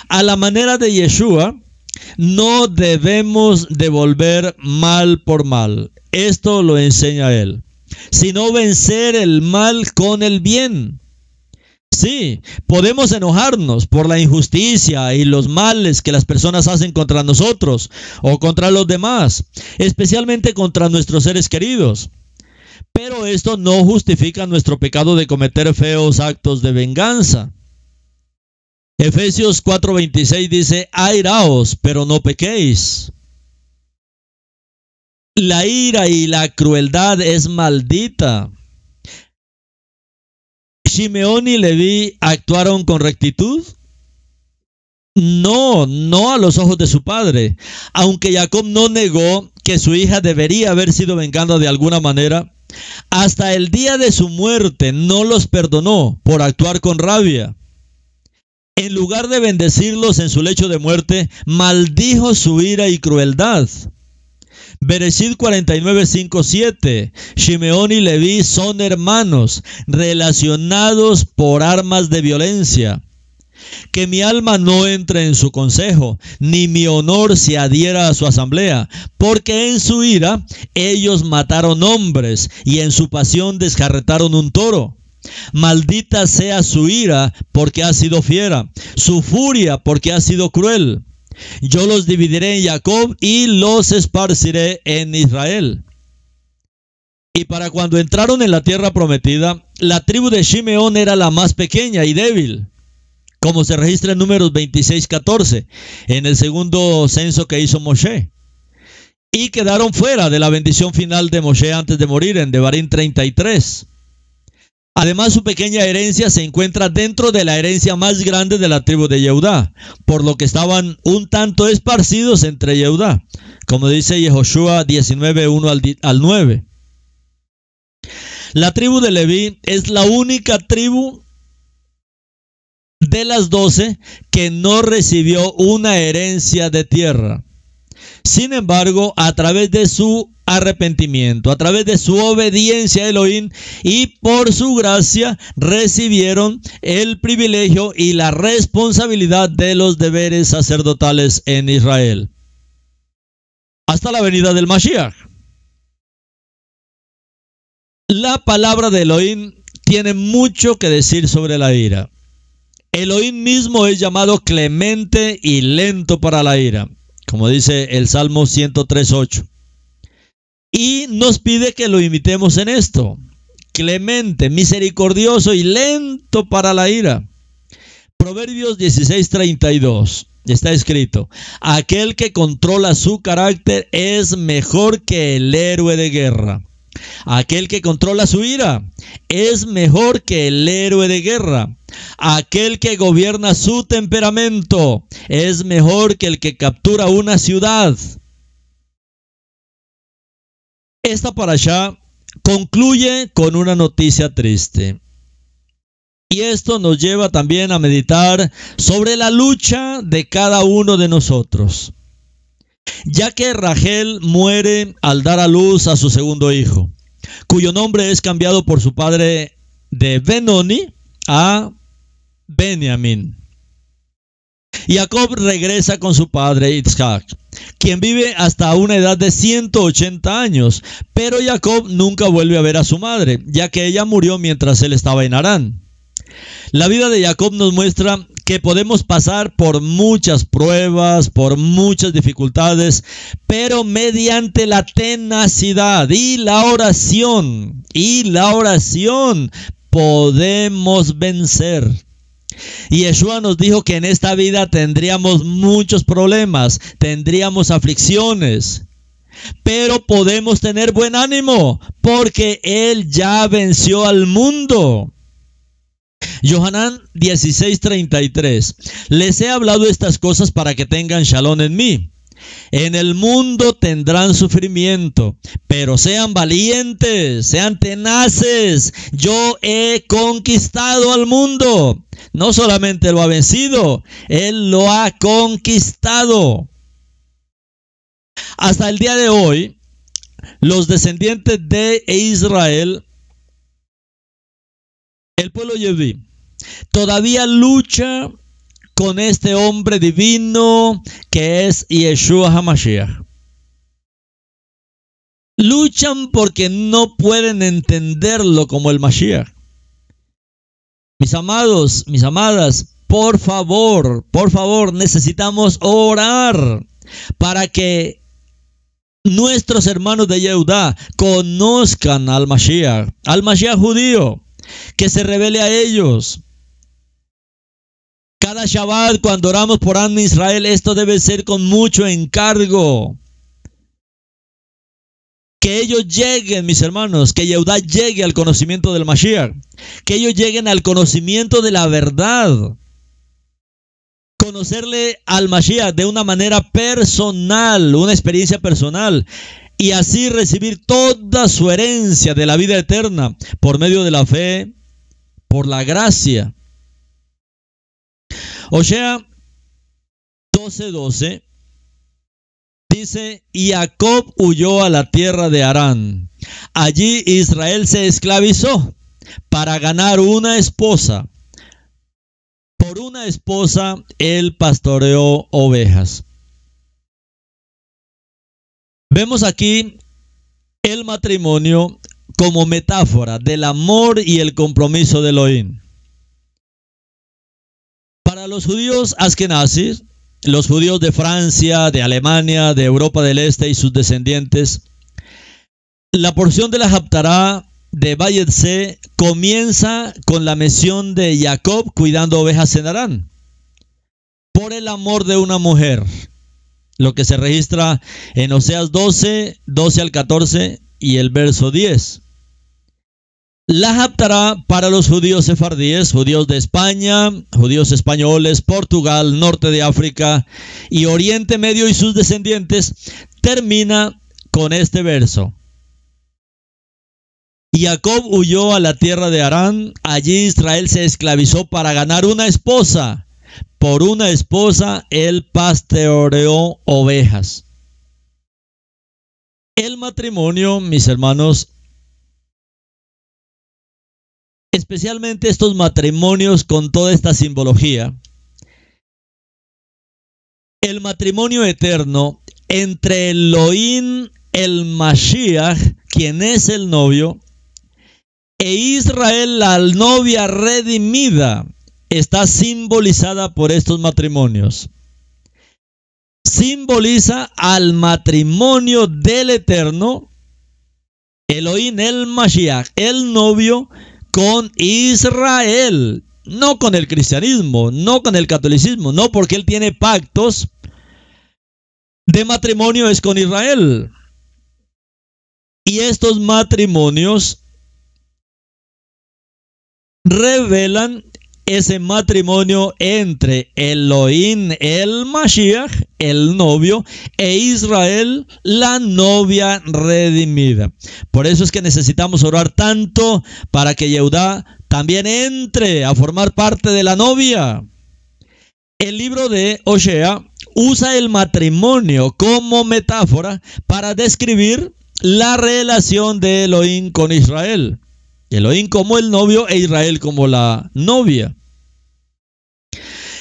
A la manera de Yeshua, no debemos devolver mal por mal. Esto lo enseña él. Sino vencer el mal con el bien. Sí, podemos enojarnos por la injusticia y los males que las personas hacen contra nosotros o contra los demás, especialmente contra nuestros seres queridos. Pero esto no justifica nuestro pecado de cometer feos actos de venganza. Efesios 4:26 dice, airaos, pero no pequéis. La ira y la crueldad es maldita. ¿Shimeón y Leví actuaron con rectitud? No, no a los ojos de su padre. Aunque Jacob no negó que su hija debería haber sido vengada de alguna manera, hasta el día de su muerte no los perdonó por actuar con rabia. En lugar de bendecirlos en su lecho de muerte, maldijo su ira y crueldad. Bereshit 49, 5, 7. Shimeón y Leví son hermanos relacionados por armas de violencia. Que mi alma no entre en su consejo, ni mi honor se adhiera a su asamblea, porque en su ira ellos mataron hombres y en su pasión descarretaron un toro. Maldita sea su ira porque ha sido fiera, su furia porque ha sido cruel. Yo los dividiré en Jacob y los esparciré en Israel. Y para cuando entraron en la tierra prometida, la tribu de Shimeón era la más pequeña y débil, como se registra en números 26-14, en el segundo censo que hizo Moshe. Y quedaron fuera de la bendición final de Moshe antes de morir en Devarim 33. Además, su pequeña herencia se encuentra dentro de la herencia más grande de la tribu de Yehudá, por lo que estaban un tanto esparcidos entre Yehudá, como dice Yehoshua 19, 1 al 9. La tribu de Leví es la única tribu de las doce que no recibió una herencia de tierra. Sin embargo, a través de su arrepentimiento, a través de su obediencia a Elohim y por su gracia recibieron el privilegio y la responsabilidad de los deberes sacerdotales en Israel. Hasta la venida del Mashiach. La palabra de Elohim tiene mucho que decir sobre la ira. Elohim mismo es llamado clemente y lento para la ira, como dice el Salmo 103.8 y nos pide que lo imitemos en esto. Clemente, misericordioso y lento para la ira. Proverbios 16:32 está escrito, aquel que controla su carácter es mejor que el héroe de guerra. Aquel que controla su ira es mejor que el héroe de guerra. Aquel que gobierna su temperamento es mejor que el que captura una ciudad. Esta allá concluye con una noticia triste. Y esto nos lleva también a meditar sobre la lucha de cada uno de nosotros. Ya que Rachel muere al dar a luz a su segundo hijo, cuyo nombre es cambiado por su padre de Benoni a Benjamín. Jacob regresa con su padre Isaac, quien vive hasta una edad de 180 años, pero Jacob nunca vuelve a ver a su madre, ya que ella murió mientras él estaba en Arán. La vida de Jacob nos muestra que podemos pasar por muchas pruebas, por muchas dificultades, pero mediante la tenacidad y la oración, y la oración podemos vencer. Yeshua nos dijo que en esta vida tendríamos muchos problemas, tendríamos aflicciones. Pero podemos tener buen ánimo porque Él ya venció al mundo. Johanán 16:33. Les he hablado estas cosas para que tengan shalom en mí. En el mundo tendrán sufrimiento, pero sean valientes, sean tenaces. Yo he conquistado al mundo. No solamente lo ha vencido, Él lo ha conquistado. Hasta el día de hoy, los descendientes de Israel, el pueblo Yehudi, todavía lucha con este hombre divino que es Yeshua HaMashiach. Luchan porque no pueden entenderlo como el Mashiach. Mis amados, mis amadas, por favor, por favor, necesitamos orar para que nuestros hermanos de Yehudá conozcan al Mashiach, al Mashiach judío, que se revele a ellos, cada Shabbat, cuando oramos por Anna Israel, esto debe ser con mucho encargo. Que ellos lleguen, mis hermanos, que Yehudá llegue al conocimiento del Mashiach. Que ellos lleguen al conocimiento de la verdad. Conocerle al Mashiach de una manera personal, una experiencia personal. Y así recibir toda su herencia de la vida eterna por medio de la fe, por la gracia Osea 12:12 dice, y Jacob huyó a la tierra de Arán. Allí Israel se esclavizó para ganar una esposa. Por una esposa él pastoreó ovejas. Vemos aquí el matrimonio como metáfora del amor y el compromiso de Elohim. Para los judíos askenazis, los judíos de Francia, de Alemania, de Europa del Este y sus descendientes, la porción de la Haftarah de Bayetse comienza con la mención de Jacob cuidando ovejas en Arán, por el amor de una mujer, lo que se registra en Oseas 12, 12 al 14 y el verso 10. La Haftarah para los judíos sefardíes, judíos de España, judíos españoles, Portugal, norte de África y Oriente Medio y sus descendientes, termina con este verso. Jacob huyó a la tierra de Arán, allí Israel se esclavizó para ganar una esposa. Por una esposa él pastoreó ovejas. El matrimonio, mis hermanos, especialmente estos matrimonios con toda esta simbología, el matrimonio eterno entre Elohim, el Mashiach, quien es el novio, e Israel, la novia redimida, está simbolizada por estos matrimonios. Simboliza al matrimonio del eterno, Elohim, el Mashiach, el novio, con Israel, no con el cristianismo, no con el catolicismo, no porque él tiene pactos de matrimonio con Israel. Y estos matrimonios revelan ese matrimonio entre Elohim, el Mashiach, el novio, e Israel, la novia redimida. Por eso es que necesitamos orar tanto para que Yehudá también entre a formar parte de la novia. El libro de Osea usa el matrimonio como metáfora para describir la relación de Elohim con Israel. Elohim como el novio e Israel como la novia.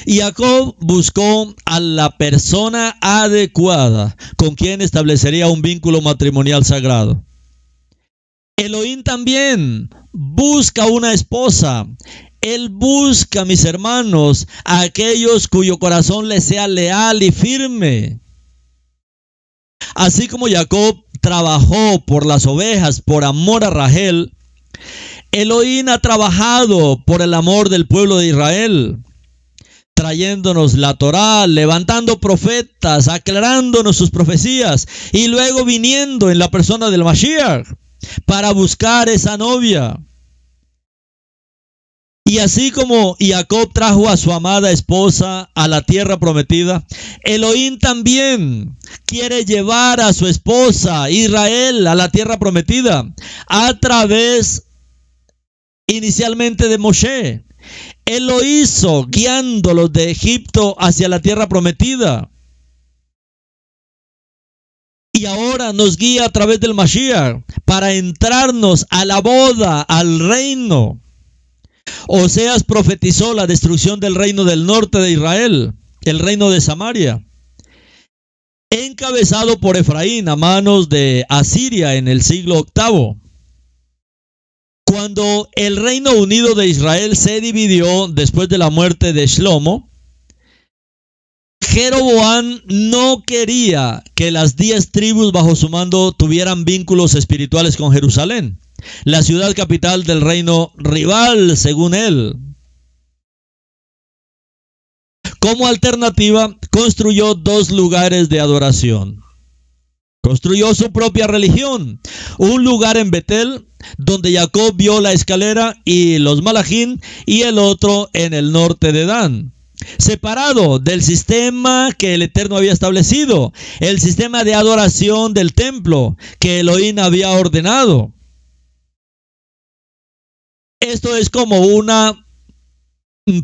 Jacob buscó a la persona adecuada con quien establecería un vínculo matrimonial sagrado. Elohim también busca una esposa. Él busca, mis hermanos, a aquellos cuyo corazón le sea leal y firme. Así como Jacob trabajó por las ovejas por amor a Rahel, Elohim ha trabajado por el amor del pueblo de Israel, trayéndonos la Torá, levantando profetas, aclarándonos sus profecías y luego viniendo en la persona del Mashiach para buscar esa novia. Y así como Jacob trajo a su amada esposa a la tierra prometida, Elohim también quiere llevar a su esposa Israel a la tierra prometida a través inicialmente de Moshe. Él lo hizo guiándolos de Egipto hacia la tierra prometida. Y ahora nos guía a través del Mashiach para entrarnos a la boda, al reino. Oseas profetizó la destrucción del reino del norte de Israel, el reino de Samaria, encabezado por Efraín a manos de Asiria en el siglo VIII. Cuando el Reino Unido de Israel se dividió después de la muerte de Shlomo, Jeroboam no quería que las diez tribus bajo su mando tuvieran vínculos espirituales con Jerusalén la ciudad capital del reino rival, según él. Como alternativa, construyó dos lugares de adoración. Construyó su propia religión, un lugar en Betel, donde Jacob vio la escalera y los malajín, y el otro en el norte de Dan separado del sistema que el Eterno había establecido, el sistema de adoración del templo que Elohim había ordenado. Esto es como una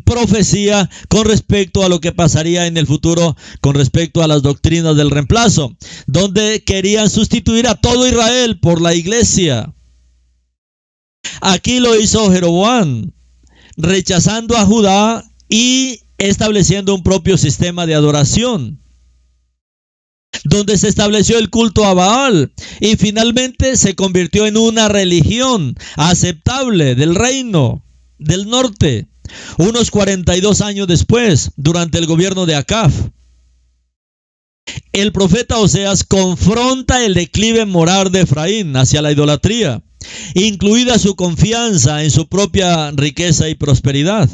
profecía con respecto a lo que pasaría en el futuro con respecto a las doctrinas del reemplazo, donde querían sustituir a todo Israel por la iglesia. Aquí lo hizo Jeroboam, rechazando a Judá y estableciendo un propio sistema de adoración donde se estableció el culto a Baal y finalmente se convirtió en una religión aceptable del reino del norte, unos 42 años después, durante el gobierno de Acaf. El profeta Oseas confronta el declive moral de Efraín hacia la idolatría, incluida su confianza en su propia riqueza y prosperidad.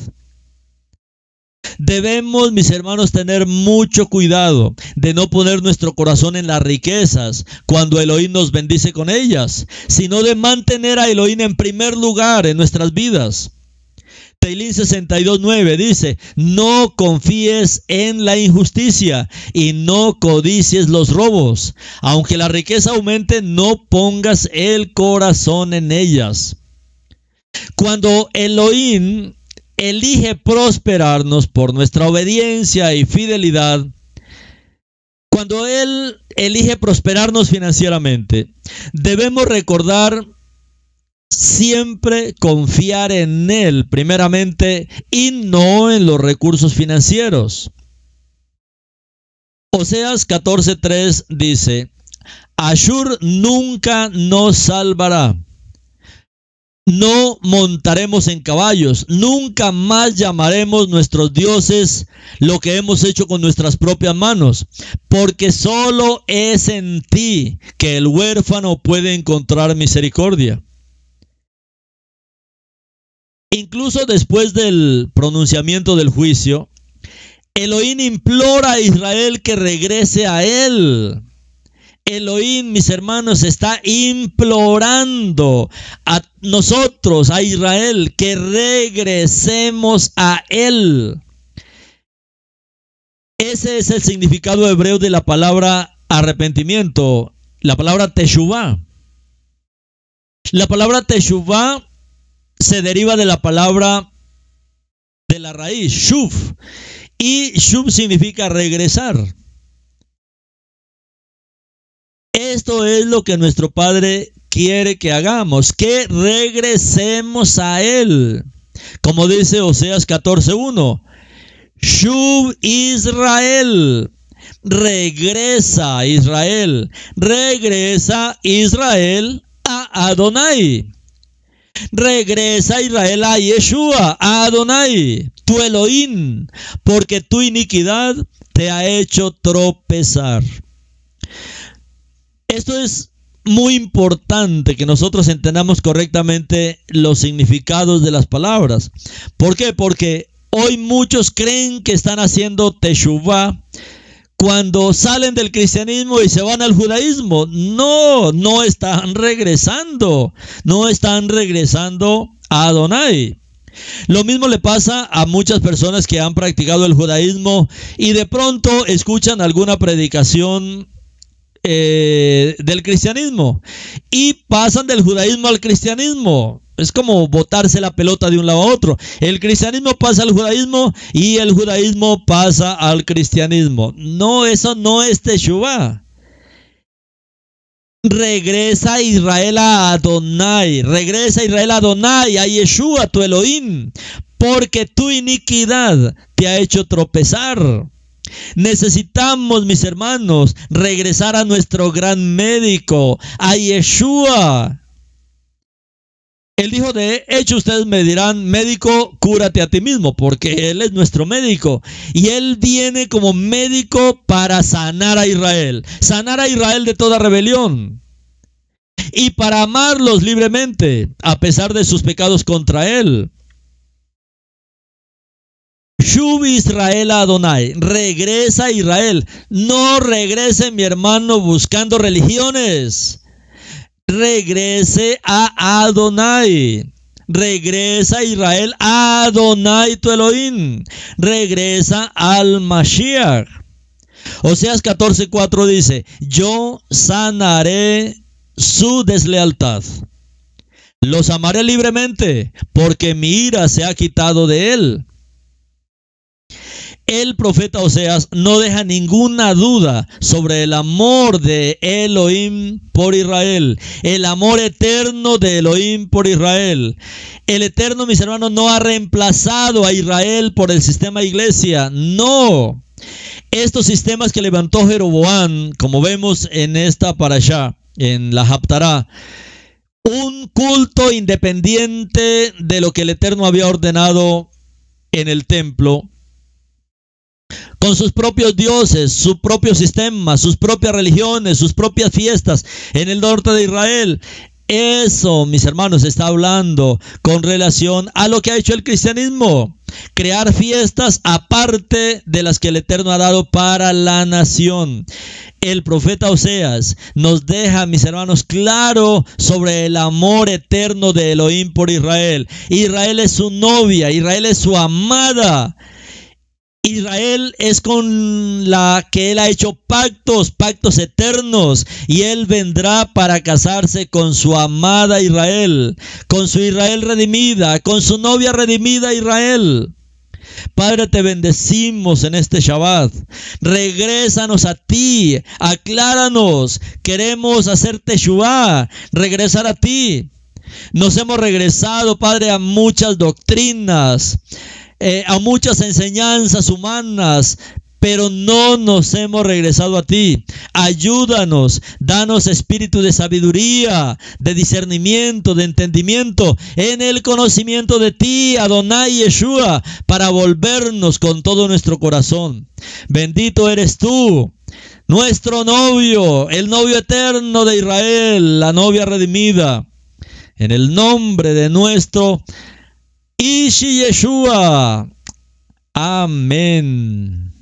Debemos, mis hermanos, tener mucho cuidado de no poner nuestro corazón en las riquezas cuando Elohim nos bendice con ellas, sino de mantener a Elohim en primer lugar en nuestras vidas. Teilín 62.9 dice, no confíes en la injusticia y no codicies los robos. Aunque la riqueza aumente, no pongas el corazón en ellas. Cuando Elohim elige prosperarnos por nuestra obediencia y fidelidad, cuando Él elige prosperarnos financieramente, debemos recordar siempre confiar en Él primeramente y no en los recursos financieros. Oseas 14:3 dice, Ashur nunca nos salvará no montaremos en caballos, nunca más llamaremos nuestros dioses lo que hemos hecho con nuestras propias manos, porque solo es en ti que el huérfano puede encontrar misericordia. Incluso después del pronunciamiento del juicio, Elohim implora a Israel que regrese a él Elohim, mis hermanos, está implorando a nosotros, a Israel, que regresemos a Él. Ese es el significado hebreo de la palabra arrepentimiento, la palabra teshuvah. La palabra teshuvah se deriva de la palabra de la raíz, shuv, y shuv significa regresar. Esto es lo que nuestro Padre quiere que hagamos, que regresemos a Él. Como dice Oseas 14.1, Shub Israel. Regresa Israel. Regresa Israel a Adonai. Regresa Israel a Yeshua, a Adonai, tu Elohim, porque tu iniquidad te ha hecho tropezar. Esto es muy importante que nosotros entendamos correctamente los significados de las palabras. ¿Por qué? Porque hoy muchos creen que están haciendo teshuvah cuando salen del cristianismo y se van al judaísmo. No, no están regresando. No están regresando a Adonai. Lo mismo le pasa a muchas personas que han practicado el judaísmo y de pronto escuchan alguna predicación eh, del cristianismo y pasan del judaísmo al cristianismo. Es como botarse la pelota de un lado a otro. El cristianismo pasa al judaísmo y el judaísmo pasa al cristianismo. No, eso no es Teshuvah. Regresa Israel a Adonai. Regresa Israel a Adonai, a Yeshua, tu Elohim. Porque tu iniquidad te ha hecho tropezar. Necesitamos, mis hermanos, regresar a nuestro gran médico, a Yeshua. Él dijo, de hecho ustedes me dirán, médico, cúrate a ti mismo, porque Él es nuestro médico. Y Él viene como médico para sanar a Israel, sanar a Israel de toda rebelión. Y para amarlos libremente, a pesar de sus pecados contra Él. Shub Israel Adonai, regresa a Israel. No regrese mi hermano buscando religiones regrese a Adonai. Regresa Israel a Adonai tu Elohim. Regresa al Mashiach. Oseas 14:4 dice, yo sanaré su deslealtad. Los amaré libremente, porque mi ira se ha quitado de él el profeta Oseas no deja ninguna duda sobre el amor de Elohim por Israel, el amor eterno de Elohim por Israel. El eterno, mis hermanos, no ha reemplazado a Israel por el sistema iglesia, no. Estos sistemas que levantó Jeroboam, como vemos en esta parasha, en la Haptará, un culto independiente de lo que el Eterno había ordenado en el templo, con sus propios dioses, su propio sistema, sus propias religiones, sus propias fiestas en el norte de Israel. Eso, mis hermanos, está hablando con relación a lo que ha hecho el cristianismo. Crear fiestas aparte de las que el Eterno ha dado para la nación. El profeta Oseas nos deja, mis hermanos, claro sobre el amor eterno de Elohim por Israel. Israel es su novia, Israel es su amada. Israel es con la que él ha hecho pactos, pactos eternos, y él vendrá para casarse con su amada Israel, con su Israel redimida, con su novia redimida Israel. Padre, te bendecimos en este Shabbat. Regrésanos a ti, acláranos. Queremos hacer Teshuvah, regresar a ti. Nos hemos regresado, Padre, a muchas doctrinas eh, a muchas enseñanzas humanas, pero no nos hemos regresado a ti. Ayúdanos, danos espíritu de sabiduría, de discernimiento, de entendimiento, en el conocimiento de ti, Adonai Yeshua, para volvernos con todo nuestro corazón. Bendito eres tú, nuestro novio, el novio eterno de Israel, la novia redimida. En el nombre de nuestro Ishi Yeshua. Amén.